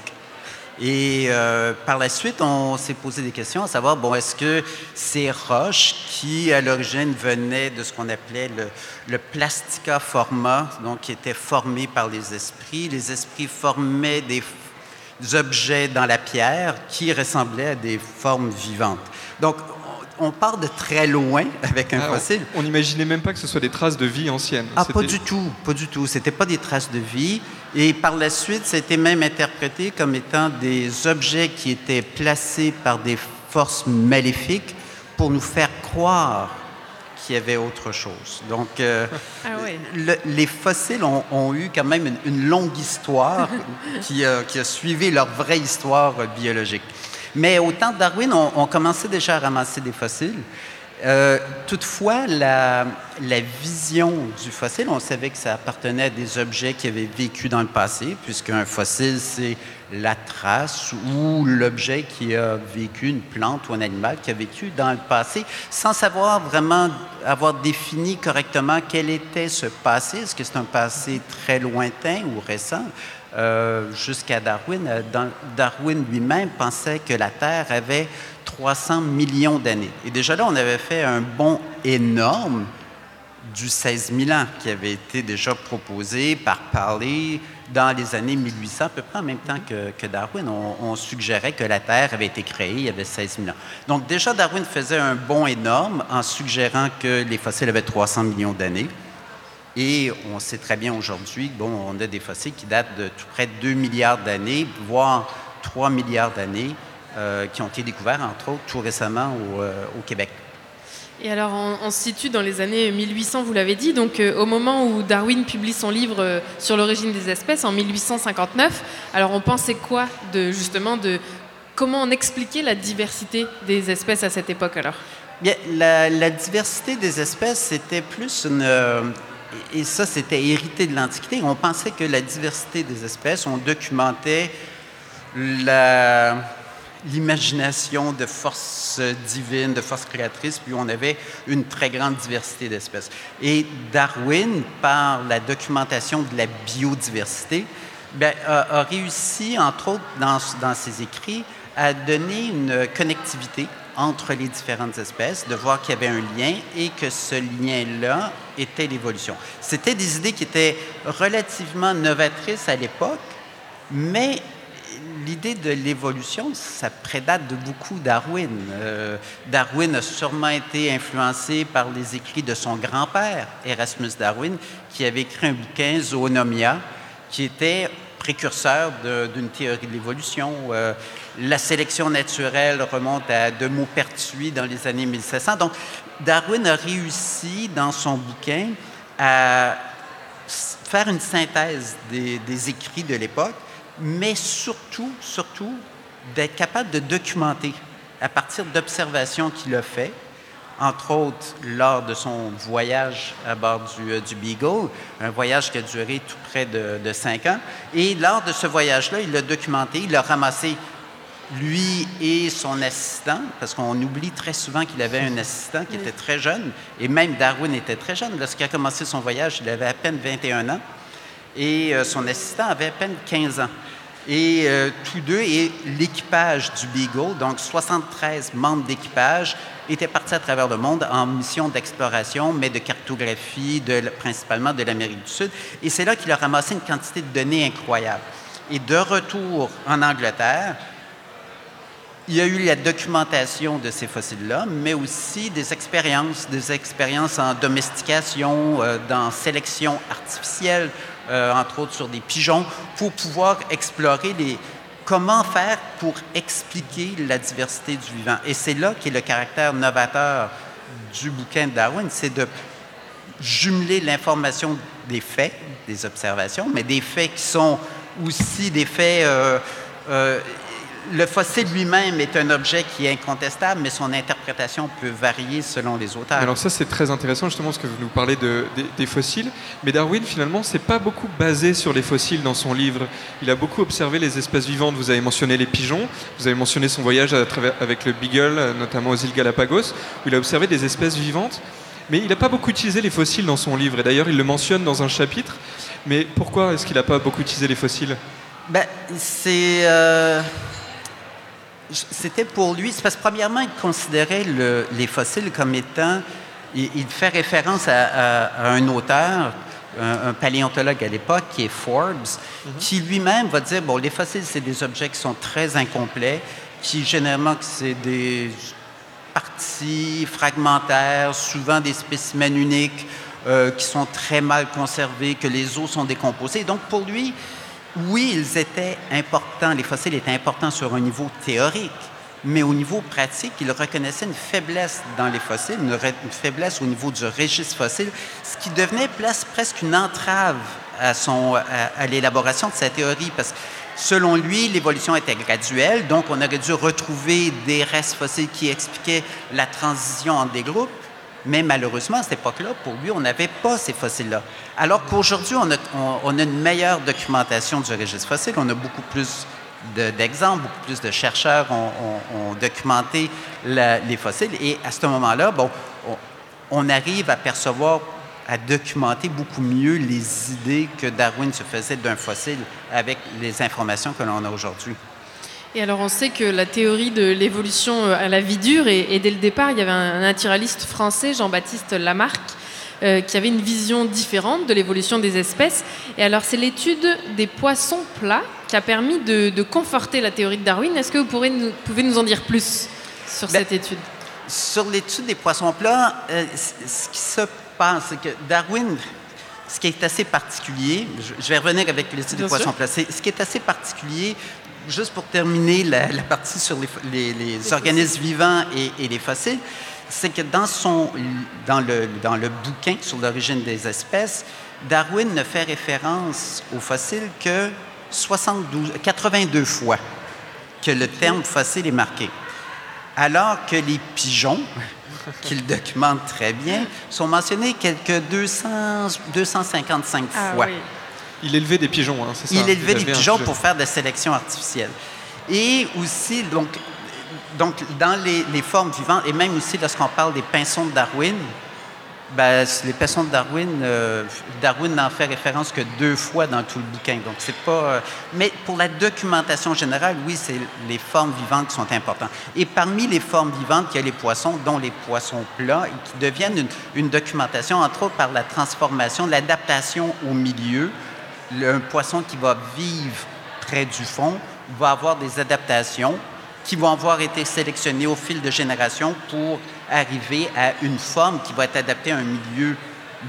Et euh, par la suite, on s'est posé des questions à savoir, bon, est-ce que ces roches qui, à l'origine, venaient de ce qu'on appelait le, le plastica forma, donc qui étaient formés par les esprits, les esprits formaient des objets dans la pierre qui ressemblaient à des formes vivantes. Donc, on, part de très loin avec un Ah, fossile. On n'imaginait même pas que ce soit des traces de vie ancienne. Ah, pas du tout, pas du tout. C'était pas des traces de vie. Et par la suite, c'était même interprété comme étant des objets qui étaient placés par des forces maléfiques pour nous faire croire qu'il y avait autre chose. Donc, euh, <laughs> Ah le- les fossiles ont, ont eu quand même une, une longue histoire <laughs> qui, a- qui a suivi leur vraie histoire biologique. Mais au temps de Darwin, on, on commençait déjà à ramasser des fossiles. Euh, toutefois, la, la vision du fossile, on savait que ça appartenait à des objets qui avaient vécu dans le passé, puisqu'un fossile, c'est la trace ou l'objet qui a vécu, une plante ou un animal qui a vécu dans le passé, sans savoir vraiment avoir défini correctement quel était ce passé. Est-ce que c'est un passé très lointain ou récent? Euh, jusqu'à Darwin. Euh, Darwin lui-même pensait que la Terre avait 300 millions d'années. Et déjà là, on avait fait un bond énorme du 16 000 ans qui avait été déjà proposé par Parley dans les années 1800, à peu près en même temps que, Darwin. On, suggérait que la Terre avait été créée il y avait 16 000 ans. Donc déjà, Darwin faisait un bond énorme en suggérant que les fossiles avaient 300 millions d'années. Et on sait très bien aujourd'hui, bon, on a des fossiles qui datent de tout près de 2 milliards d'années, voire 3 milliards d'années, euh, qui ont été découverts, entre autres, tout récemment au, euh, au Québec. Et alors, on, se situe dans les années 1800, vous l'avez dit, donc euh, au moment où Darwin publie son livre euh, sur l'origine des espèces, en 1859. Alors, on pensait quoi de justement de comment on expliquait la diversité des espèces à cette époque alors? Bien, la, diversité des espèces, c'était plus une... euh, et ça, c'était hérité de l'Antiquité. On pensait que la diversité des espèces, on documentait la- l'imagination de forces divines, de forces créatrices, puis on avait une très grande diversité d'espèces. Et Darwin, par la documentation de la biodiversité, ben, a, réussi, entre autres, dans, dans ses écrits, à donner une connectivité entre les différentes espèces, de voir qu'il y avait un lien et que ce lien-là était l'évolution. C'était des idées qui étaient relativement novatrices à l'époque, mais l'idée de l'évolution, ça prédate de beaucoup Darwin. Euh, Darwin a sûrement été influencé par les écrits de son grand-père, Erasmus Darwin, qui avait écrit un bouquin, Zoonomia, qui était précurseur d'une théorie de l'évolution. Euh, la sélection naturelle remonte à de Maupertuis dans les années 1700. Donc, Darwin a réussi dans son bouquin à faire une synthèse des écrits de l'époque, mais surtout, surtout, d'être capable de documenter à partir d'observations qu'il a fait, entre autres lors de son voyage à bord du, euh, du Beagle, un voyage qui a duré tout près de, de cinq ans. Et lors de ce voyage-là, il l'a documenté, il a ramassé lui et son assistant, parce qu'on oublie très souvent qu'il avait un assistant qui était très jeune, et même Darwin était très jeune. Lorsqu'il a commencé son voyage, il avait à peine 21 ans, et euh, son assistant avait à peine 15 ans. Et euh, tous deux, et l'équipage du Beagle, donc 73 membres d'équipage, étaient partis à travers le monde en mission d'exploration, mais de cartographie, principalement de l'Amérique du Sud. Et c'est là qu'il a ramassé une quantité de données incroyable. Et de retour en Angleterre, il y a eu la documentation de ces fossiles-là, mais aussi des expériences, des expériences en domestication, euh, dans sélection artificielle, euh, entre autres sur des pigeons, pour pouvoir explorer comment faire pour expliquer la diversité du vivant. Et c'est là qu'est le caractère novateur du bouquin de Darwin, c'est de jumeler l'information des faits, des observations, mais des faits qui sont aussi des faits... euh, euh, le fossile lui-même est un objet qui est incontestable, mais son interprétation peut varier selon les auteurs. Alors ça c'est très intéressant justement parce que vous nous parlez de- des- des fossiles, mais Darwin finalement c'est pas beaucoup basé sur les fossiles dans son livre. Il a beaucoup observé les espèces vivantes. Vous avez mentionné les pigeons, vous avez mentionné son voyage à travers- avec le Beagle, notamment aux îles Galapagos, où il a observé des espèces vivantes. Mais il n'a pas beaucoup utilisé les fossiles dans son livre, et d'ailleurs il le mentionne dans un chapitre. Mais pourquoi est-ce qu'il n'a pas beaucoup utilisé les fossiles? Ben, c'est. euh, C'était pour lui. C'est parce que, premièrement, il considérait le- les fossiles comme étant. Il, il fait référence à, à- à un auteur, un, un paléontologue à l'époque, qui est Forbes, qui lui-même va dire bon, les fossiles, c'est des objets qui sont très incomplets, qui généralement, c'est des parties fragmentaires, souvent des spécimens uniques euh, qui sont très mal conservés, que les os sont décomposés. Donc pour lui, oui, ils étaient importants, les fossiles étaient importants sur un niveau théorique, mais au niveau pratique, il reconnaissait une faiblesse dans les fossiles, une, faiblesse au niveau du registre fossile, ce qui devenait presque une entrave à, à, l'élaboration de sa théorie, parce Selon lui, l'évolution était graduelle, donc on aurait dû retrouver des restes fossiles qui expliquaient la transition entre des groupes. Mais malheureusement, à cette époque-là, pour lui, on n'avait pas ces fossiles-là. Alors qu'aujourd'hui, on a, une meilleure documentation du registre fossile, on a beaucoup plus de- d'exemples, beaucoup plus de chercheurs ont, documenté les fossiles. Et à ce moment-là, bon, on, on arrive à percevoir, à documenter beaucoup mieux les idées que Darwin se faisait d'un fossile avec les informations que l'on a aujourd'hui. Et alors on sait que la théorie de l'évolution euh, à la vie dure, et, et dès le départ, il y avait un naturaliste français, Jean-Baptiste Lamarck, euh, qui avait une vision différente de l'évolution des espèces. Et alors c'est l'étude des poissons plats qui a permis de, de conforter la théorie de Darwin. Est-ce que vous pourrez nous, pouvez nous en dire plus sur Ben, cette étude? Sur l'étude des poissons plats, euh, ce qui se passe, c'est que Darwin, ce qui est assez particulier, je, vais revenir avec l'étude des poissons plats, ce qui est assez particulier, juste pour terminer la, la partie sur les, fo- les- les organismes vivants et, et les fossiles, c'est que dans, son, dans, le, dans le bouquin sur l'origine des espèces, Darwin ne fait référence aux fossiles que 72, 82 fois que le terme fossile est marqué. Alors que les pigeons, <laughs> qu'il documente très bien, sont mentionnés quelques 200, 255 Ah fois. oui. Il élevait des pigeons, hein, c'est ça Il élevait des pigeons pigeon. pour faire de la sélection artificielle. Et aussi, donc, donc dans les, les formes vivantes, et même aussi lorsqu'on parle des pinsons de Darwin, ben, les pinsons de Darwin, euh, Darwin n'en fait référence que deux fois dans tout le bouquin. Donc, c'est pas. euh, mais pour la documentation générale, oui, c'est les formes vivantes qui sont importantes. Et parmi les formes vivantes, il y a les poissons, dont les poissons plats, qui deviennent une, une documentation, entre autres par la transformation, l'adaptation au milieu. Un poisson qui va vivre près du fond va avoir des adaptations qui vont avoir été sélectionnées au fil de générations pour arriver à une forme qui va être adaptée à un milieu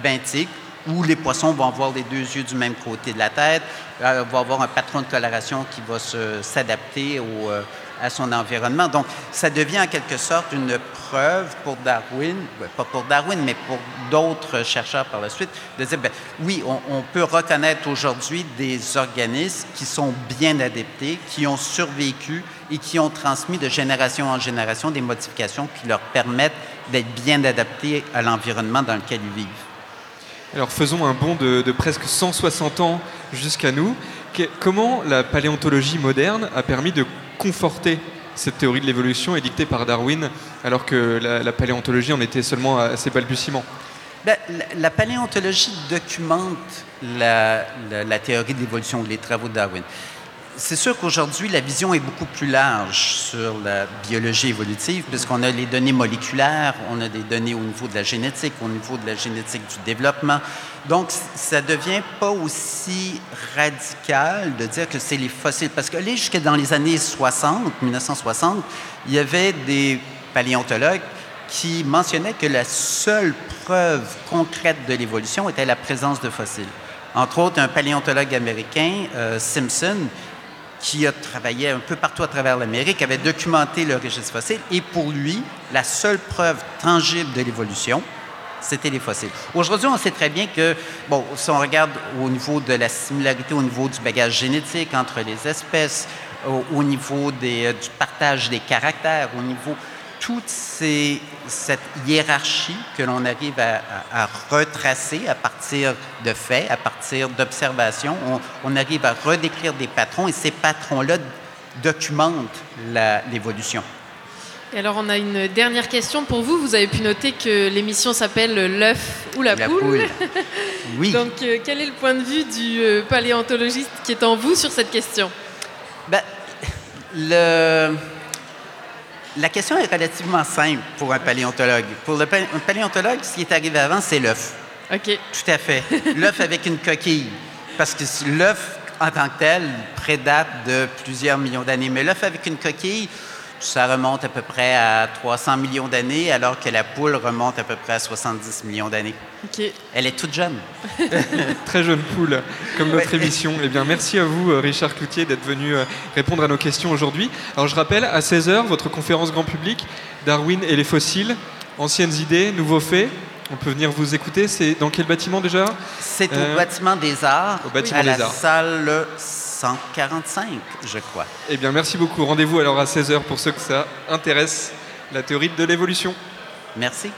benthique où les poissons vont avoir les deux yeux du même côté de la tête, euh, vont avoir un patron de coloration qui va s'adapter euh, à son environnement. Donc, ça devient en quelque sorte une preuve pour Darwin, ben, pas pour Darwin, mais pour d'autres chercheurs par la suite, de dire, ben, oui, on, on peut reconnaître aujourd'hui des organismes qui sont bien adaptés, qui ont survécu et qui ont transmis de génération en génération des modifications qui leur permettent d'être bien adaptés à l'environnement dans lequel ils vivent. Alors faisons un bond de, presque 160 ans jusqu'à nous. Comment la paléontologie moderne a permis de conforter cette théorie de l'évolution édictée par Darwin, alors que la, paléontologie en était seulement à ses balbutiements? Ben, la, paléontologie documente la théorie de l'évolution, les travaux de Darwin. C'est sûr qu'aujourd'hui, la vision est beaucoup plus large sur la biologie évolutive, puisqu'on a les données moléculaires, on a des données au niveau de la génétique, au niveau de la génétique du développement. Donc, ça devient pas aussi radical de dire que c'est les fossiles. Parce que là, jusque dans les années 60, 1960, il y avait des paléontologues qui mentionnait que la seule preuve concrète de l'évolution était la présence de fossiles. Entre autres, un paléontologue américain, euh, Simpson, qui a travaillé un peu partout à travers l'Amérique, avait documenté le registre fossile, et pour lui, la seule preuve tangible de l'évolution, c'était les fossiles. Aujourd'hui, on sait très bien que, bon, si on regarde au niveau de la similarité, au niveau du bagage génétique entre les espèces, au, au niveau euh, du partage des caractères, au niveau toute ces- cette hiérarchie que l'on arrive à, à- à retracer à partir de faits, à partir d'observations, on, on arrive à redécrire des patrons et ces patrons-là documentent l'évolution. Et alors, on a une dernière question pour vous. Vous avez pu noter que l'émission s'appelle L'œuf ou la, La poule. poule. <laughs> Oui. Donc, euh, quel est le point de vue du euh, paléontologiste qui est en vous sur cette question? Ben, le- la question est relativement simple pour un paléontologue. Pour le un paléontologue, ce qui est arrivé avant, c'est l'œuf. OK. Tout à fait. L'œuf avec une coquille. Parce que l'œuf, en tant que tel, prédate de plusieurs millions d'années. Mais l'œuf avec une coquille, ça remonte à peu près à 300 millions d'années, alors que la poule remonte à peu près à 70 millions d'années. OK. Elle est toute jeune. <laughs> Très jeune poule, comme notre émission. Eh bien, merci à vous, euh, Richard Cloutier, d'être venu euh, répondre à nos questions aujourd'hui. Alors, je rappelle, à 16h, votre conférence grand public, Darwin et les fossiles, anciennes idées, nouveaux faits. On peut venir vous écouter. C'est dans quel bâtiment déjà? C'est Euh, au bâtiment des Arts, au bâtiment à la des Arts. salle 1945, je crois. Eh bien, merci beaucoup. Rendez-vous alors à 16h pour ceux que ça intéresse, la théorie de l'évolution. Merci.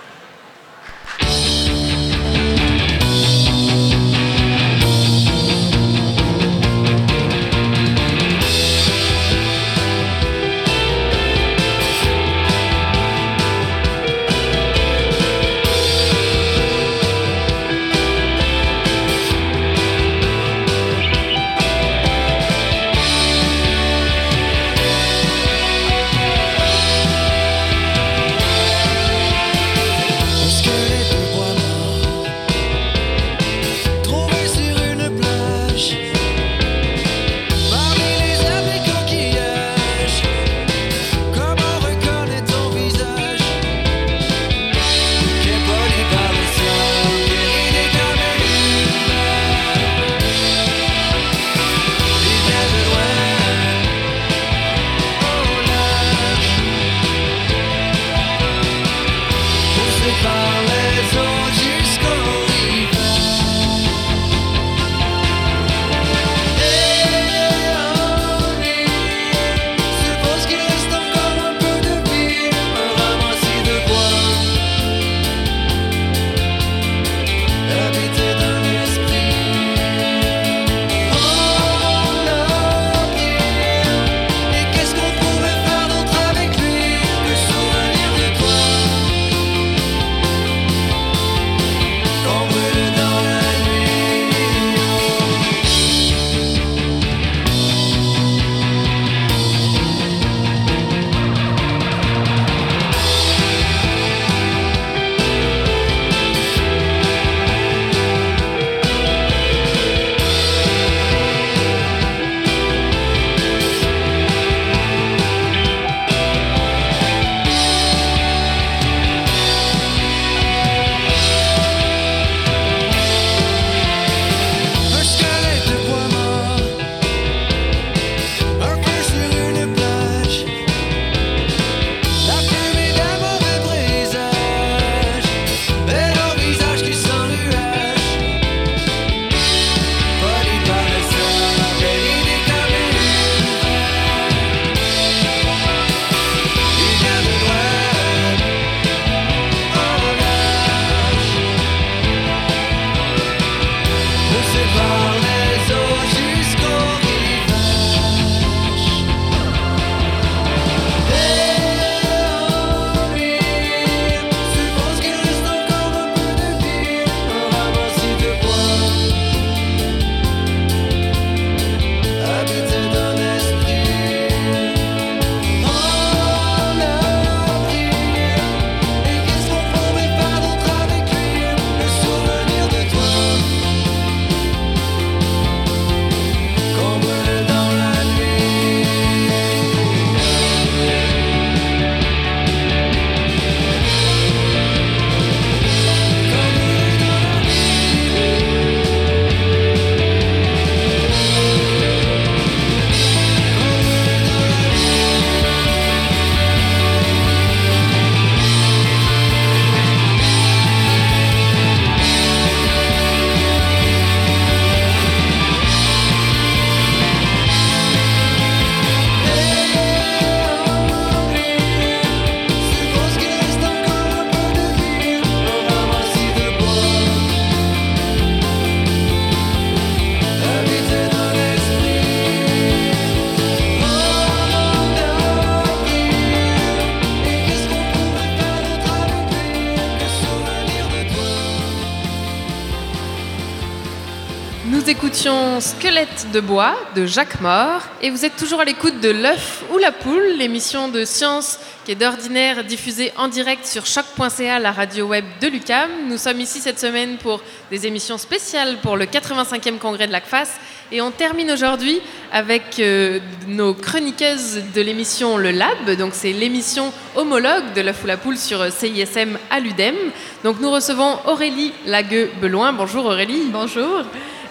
De bois de Jacques Mort et vous êtes toujours à l'écoute de L'œuf ou la poule, l'émission de science qui est d'ordinaire diffusée en direct sur choc.ca, la radio web de l'UCAM. Nous sommes ici cette semaine pour des émissions spéciales pour le 85e congrès de l'ACFAS et on termine aujourd'hui avec euh, nos chroniqueuses de l'émission Le Lab. Donc c'est l'émission homologue de L'œuf ou la poule sur euh, CISM à l'UDEM. Donc nous recevons Aurélie Lagueux-Beloin. Bonjour Aurélie. Bonjour.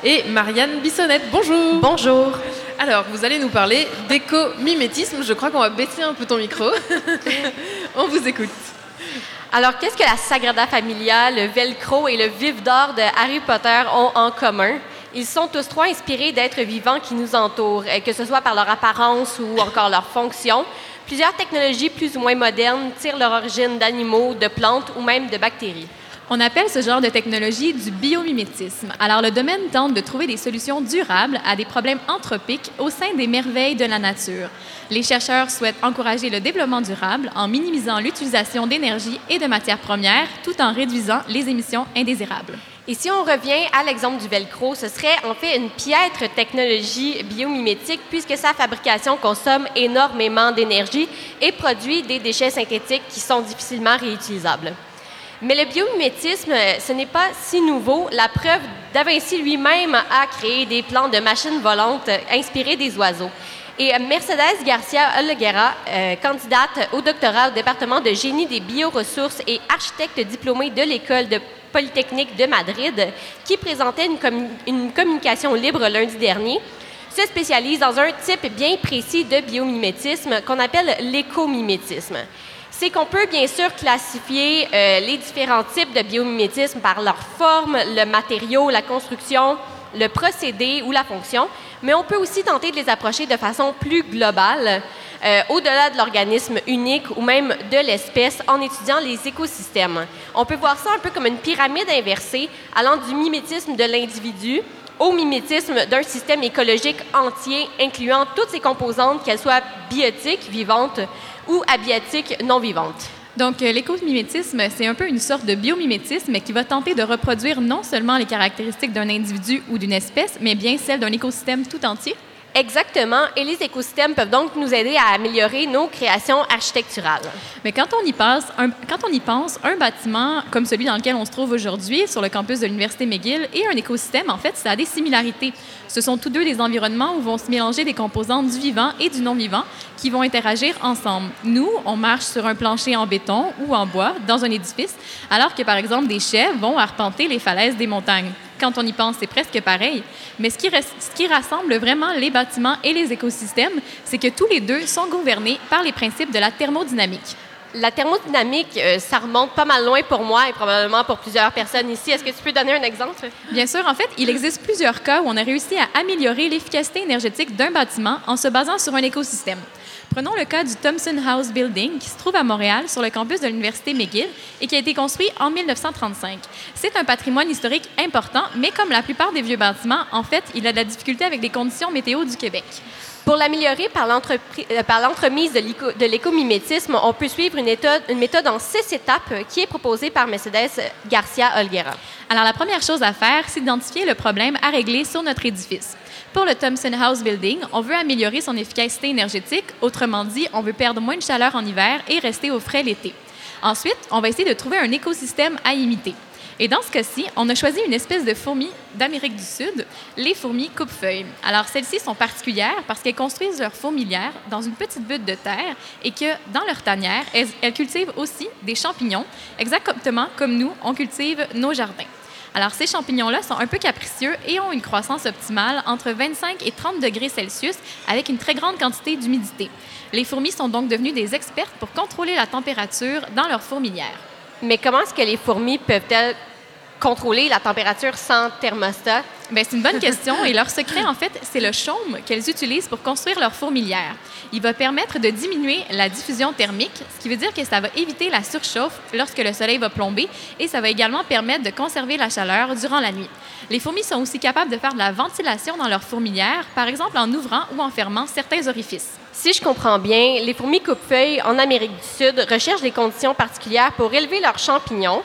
Et Marianne Bissonnette. Bonjour. Bonjour. Alors, vous allez nous parler d'éco-mimétisme. Je crois qu'on va baisser un peu ton micro. <laughs> On vous écoute. Alors, qu'est-ce que la Sagrada Familia, le Velcro et le vif d'or de Harry Potter ont en commun? Ils sont tous trois inspirés d'êtres vivants qui nous entourent, euh, que ce soit par leur apparence ou encore leur fonction. Plusieurs technologies plus ou moins modernes tirent leur origine d'animaux, de plantes ou même de bactéries. On appelle ce genre de technologie du biomimétisme. Alors, le domaine tente de trouver des solutions durables à des problèmes anthropiques au sein des merveilles de la nature. Les chercheurs souhaitent encourager le développement durable en minimisant l'utilisation d'énergie et de matières premières tout en réduisant les émissions indésirables. Et si on revient à l'exemple du velcro, ce serait en fait une piètre technologie biomimétique puisque sa fabrication consomme énormément d'énergie et produit des déchets synthétiques qui sont difficilement réutilisables. Mais le biomimétisme, ce n'est pas si nouveau. La preuve, Da Vinci lui-même a créé des plans de machines volantes inspirées des oiseaux. Et Mercedes Garcia Olguera, euh, candidate au doctorat au département de génie des bioressources et architecte diplômée de l'école de Polytechnique de Madrid, qui présentait une, une communication libre lundi dernier, se spécialise dans un type bien précis de biomimétisme qu'on appelle l'écomimétisme. C'est qu'on peut bien sûr classifier euh, les différents types de biomimétisme par leur forme, le matériau, la construction, le procédé ou la fonction, mais on peut aussi tenter de les approcher de façon plus globale, euh, au-delà de l'organisme unique ou même de l'espèce, en étudiant les écosystèmes. On peut voir ça un peu comme une pyramide inversée, allant du mimétisme de l'individu au mimétisme d'un système écologique entier, incluant toutes ses composantes, qu'elles soient biotiques, vivantes, ou abiotiques, non vivantes. Donc, euh, l'écomimétisme, c'est un peu une sorte de biomimétisme qui va tenter de reproduire non seulement les caractéristiques d'un individu ou d'une espèce, mais bien celles d'un écosystème tout entier. Exactement, et les écosystèmes peuvent donc nous aider à améliorer nos créations architecturales. Mais quand on y pense, un, bâtiment comme celui dans lequel on se trouve aujourd'hui, sur le campus de l'Université McGill, et un écosystème, en fait, ça a des similarités. Ce sont tous deux des environnements où vont se mélanger des composantes du vivant et du non-vivant qui vont interagir ensemble. Nous, on marche sur un plancher en béton ou en bois dans un édifice, alors que, par exemple, des chèvres vont arpenter les falaises des montagnes. Quand on y pense, c'est presque pareil. Mais ce qui, reste- ce qui rassemble vraiment les bâtiments et les écosystèmes, c'est que tous les deux sont gouvernés par les principes de la thermodynamique. La thermodynamique, euh, ça remonte pas mal loin pour moi et probablement pour plusieurs personnes ici. Est-ce que tu peux donner un exemple? Bien sûr, en fait, il existe plusieurs cas où on a réussi à améliorer l'efficacité énergétique d'un bâtiment en se basant sur un écosystème. Prenons le cas du Thomson House Building qui se trouve à Montréal sur le campus de l'Université McGill et qui a été construit en 1935. C'est un patrimoine historique important, mais comme la plupart des vieux bâtiments, en fait, il a de la difficulté avec les conditions météo du Québec. Pour l'améliorer par euh, l'entremise de l'éco- de l'écomimétisme, on peut suivre une méthode, une méthode en six étapes euh, qui est proposée par Mercedes Garcia Olguera. Alors, la première chose à faire, c'est d'identifier le problème à régler sur notre édifice. Pour le Thomson House Building, on veut améliorer son efficacité énergétique. Autrement dit, on veut perdre moins de chaleur en hiver et rester au frais l'été. Ensuite, on va essayer de trouver un écosystème à imiter. Et dans ce cas-ci, on a choisi une espèce de fourmi d'Amérique du Sud, les fourmis coupe-feuilles. Alors, celles-ci sont particulières parce qu'elles construisent leur fourmilière dans une petite butte de terre et que, dans leur tanière, elles, elles cultivent aussi des champignons, exactement comme nous, on cultive nos jardins. Alors, ces champignons-là sont un peu capricieux et ont une croissance optimale entre 25 et 30 degrés Celsius avec une très grande quantité d'humidité. Les fourmis sont donc devenues des expertes pour contrôler la température dans leur fourmilière. Mais comment est-ce que les fourmis peuvent-elles contrôler la température sans thermostat? Bien, c'est une bonne question. Et leur secret, en fait, c'est le chaume qu'elles utilisent pour construire leur fourmilière. Il va permettre de diminuer la diffusion thermique, ce qui veut dire que ça va éviter la surchauffe lorsque le soleil va plomber et ça va également permettre de conserver la chaleur durant la nuit. Les fourmis sont aussi capables de faire de la ventilation dans leur fourmilière, par exemple en ouvrant ou en fermant certains orifices. Si je comprends bien, les fourmis coupe-feuilles en Amérique du Sud recherchent des conditions particulières pour élever leurs champignons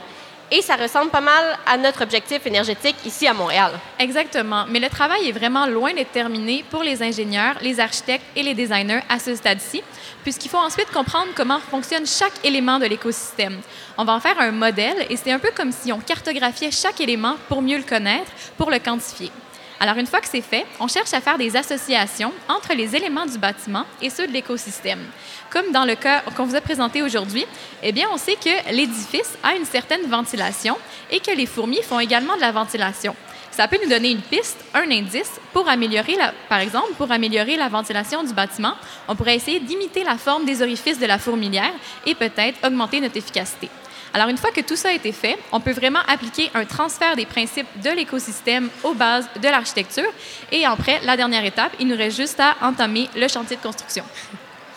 et ça ressemble pas mal à notre objectif énergétique ici à Montréal. Exactement. Mais le travail est vraiment loin d'être terminé pour les ingénieurs, les architectes et les designers à ce stade-ci, puisqu'il faut ensuite comprendre comment fonctionne chaque élément de l'écosystème. On va en faire un modèle et c'est un peu comme si on cartographiait chaque élément pour mieux le connaître, pour le quantifier. Alors, une fois que c'est fait, on cherche à faire des associations entre les éléments du bâtiment et ceux de l'écosystème. Comme dans le cas qu'on vous a présenté aujourd'hui, eh bien, on sait que l'édifice a une certaine ventilation et que les fourmis font également de la ventilation. Ça peut nous donner une piste, un indice pour améliorer, la, par exemple, pour améliorer la ventilation du bâtiment. On pourrait essayer d'imiter la forme des orifices de la fourmilière et peut-être augmenter notre efficacité. Alors, une fois que tout ça a été fait, on peut vraiment appliquer un transfert des principes de l'écosystème aux bases de l'architecture. Et après, la dernière étape, il nous reste juste à entamer le chantier de construction.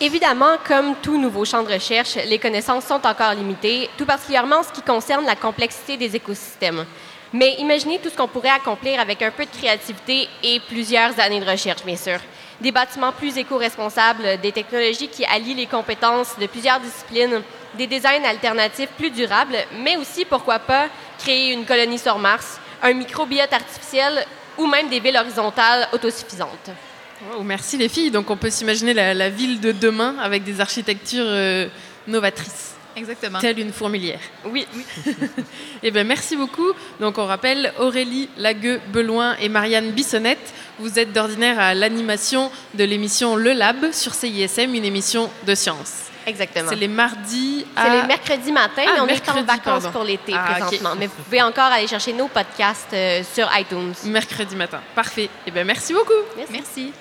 Évidemment, comme tout nouveau champ de recherche, les connaissances sont encore limitées, tout particulièrement en ce qui concerne la complexité des écosystèmes. Mais imaginez tout ce qu'on pourrait accomplir avec un peu de créativité et plusieurs années de recherche, bien sûr. Des bâtiments plus éco-responsables, des technologies qui allient les compétences de plusieurs disciplines, des designs alternatifs plus durables, mais aussi, pourquoi pas, créer une colonie sur Mars, un microbiote artificiel ou même des villes horizontales autosuffisantes. Wow, merci les filles. Donc on peut s'imaginer la, la ville de demain avec des architectures euh, novatrices. Exactement. Telle une fourmilière. Oui. <laughs> Eh bien, merci beaucoup. Donc, on rappelle Aurélie Lagueux-Beloin et Marianne Bissonnette. Vous êtes d'ordinaire à l'animation de l'émission Le Lab sur CISM, une émission de sciences. Exactement. C'est les mardis à... C'est les mercredis matin, Ah, mais on est en vacances pardon. pour l'été Ah, présentement. Mais vous pouvez encore aller chercher nos podcasts euh, sur iTunes. Mercredi matin. Parfait. Eh bien, merci beaucoup. Merci.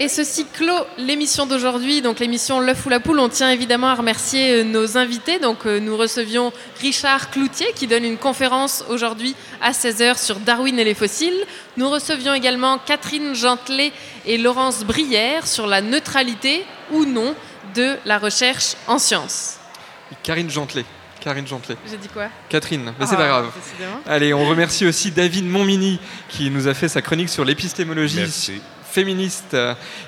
Et ceci clôt l'émission d'aujourd'hui, donc l'émission L'œuf ou la poule. On tient évidemment à remercier euh, nos invités. Donc euh, nous recevions Richard Cloutier qui donne une conférence aujourd'hui à 16h sur Darwin et les fossiles. Nous recevions également Catherine Gentelet et Laurence Brière sur la neutralité ou non de la recherche en sciences. Karine Gentelet. Karine Gentelet. J'ai dit quoi? Catherine, mais c'est Ah, pas grave. décidément. Allez, on remercie aussi David Montmini qui nous a fait sa chronique sur l'épistémologie Merci. Féministe.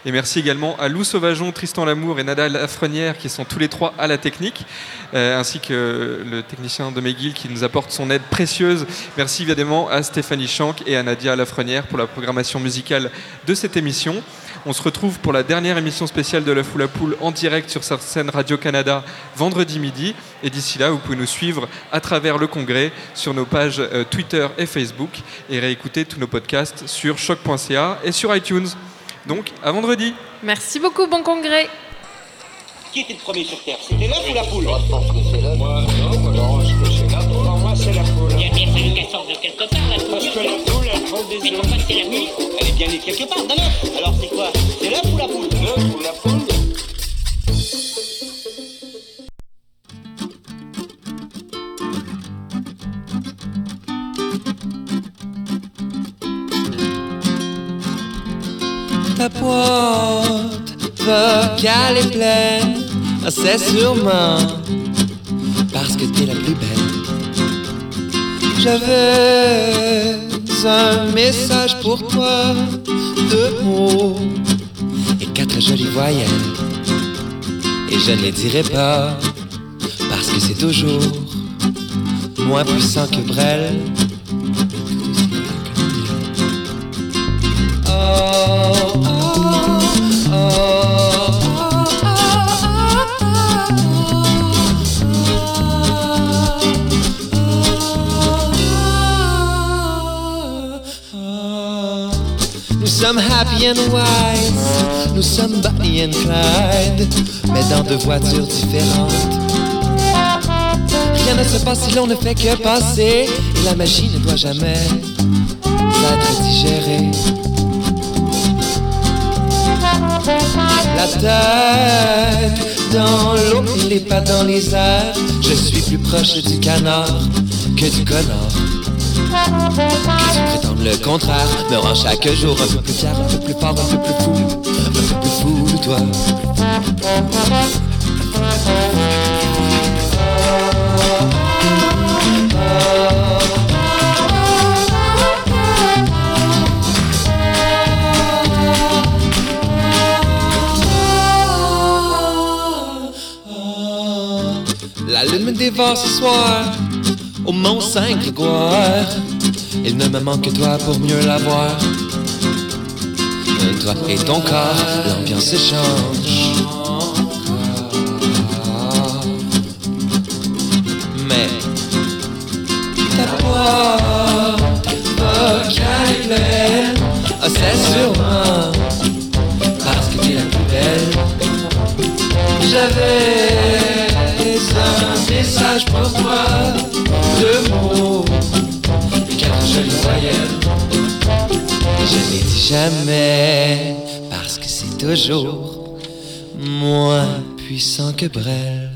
Et merci également à Lou Sauvageon, Tristan Lamour et Nada Lafrenière qui sont tous les trois à la technique, euh, ainsi que le technicien de McGill qui nous apporte son aide précieuse. Merci évidemment à Stéphanie Schank et à Nadia Lafrenière pour la programmation musicale de cette émission. On se retrouve pour la dernière émission spéciale de La Foule à Poule en direct sur sa scène Radio-Canada vendredi midi. Et d'ici là, vous pouvez nous suivre à travers le congrès sur nos pages euh, Twitter et Facebook et réécouter tous nos podcasts sur choc.ca et sur iTunes. Donc, à vendredi. Merci beaucoup, bon congrès. Qui était le premier sur Terre? C'était l'œuf ou la poule Moi, je pense que c'est l'œuf. De quelque part, la Parce que la poule, elle prend des Mais pourquoi c'est la nuit elle est bien née quelque part, d'un œuf. Alors c'est quoi? C'est l'œuf ou la poule? L'œuf ou la poule? Ta boîte vocale est pleine, c'est sûrement parce que t'es la plus belle. J'avais un message pour toi, deux mots et quatre jolies voyelles. Et je ne les dirai pas parce que c'est toujours moins puissant que Brel. Oh, oh, sommes happy and wise, nous sommes Bonnie and Clyde, mais dans deux voitures différentes. Rien ne se passe si l'on ne fait que passer, et la magie ne doit jamais être digérée. La dans l'eau les pas dans les airs, je suis plus proche du canard que du connard. Que tu prétendes le contraire, me rend chaque jour un peu plus fier, un peu plus fort, un peu plus fou, un peu plus fou, toi. La me dévore ce soir au Mont Saint-Grégoire. Il ne me manque que toi pour mieux la voir. Toi et ton corps, l'ambiance change. Mais ta porte pleine. Ah, c'est sûrement parce que tu es la plus belle. J'avais un c'est ça, je pense moi, deux mots, quatre jolies voyelles. Je n'ai dit jamais, parce que c'est toujours moins puissant que Brel.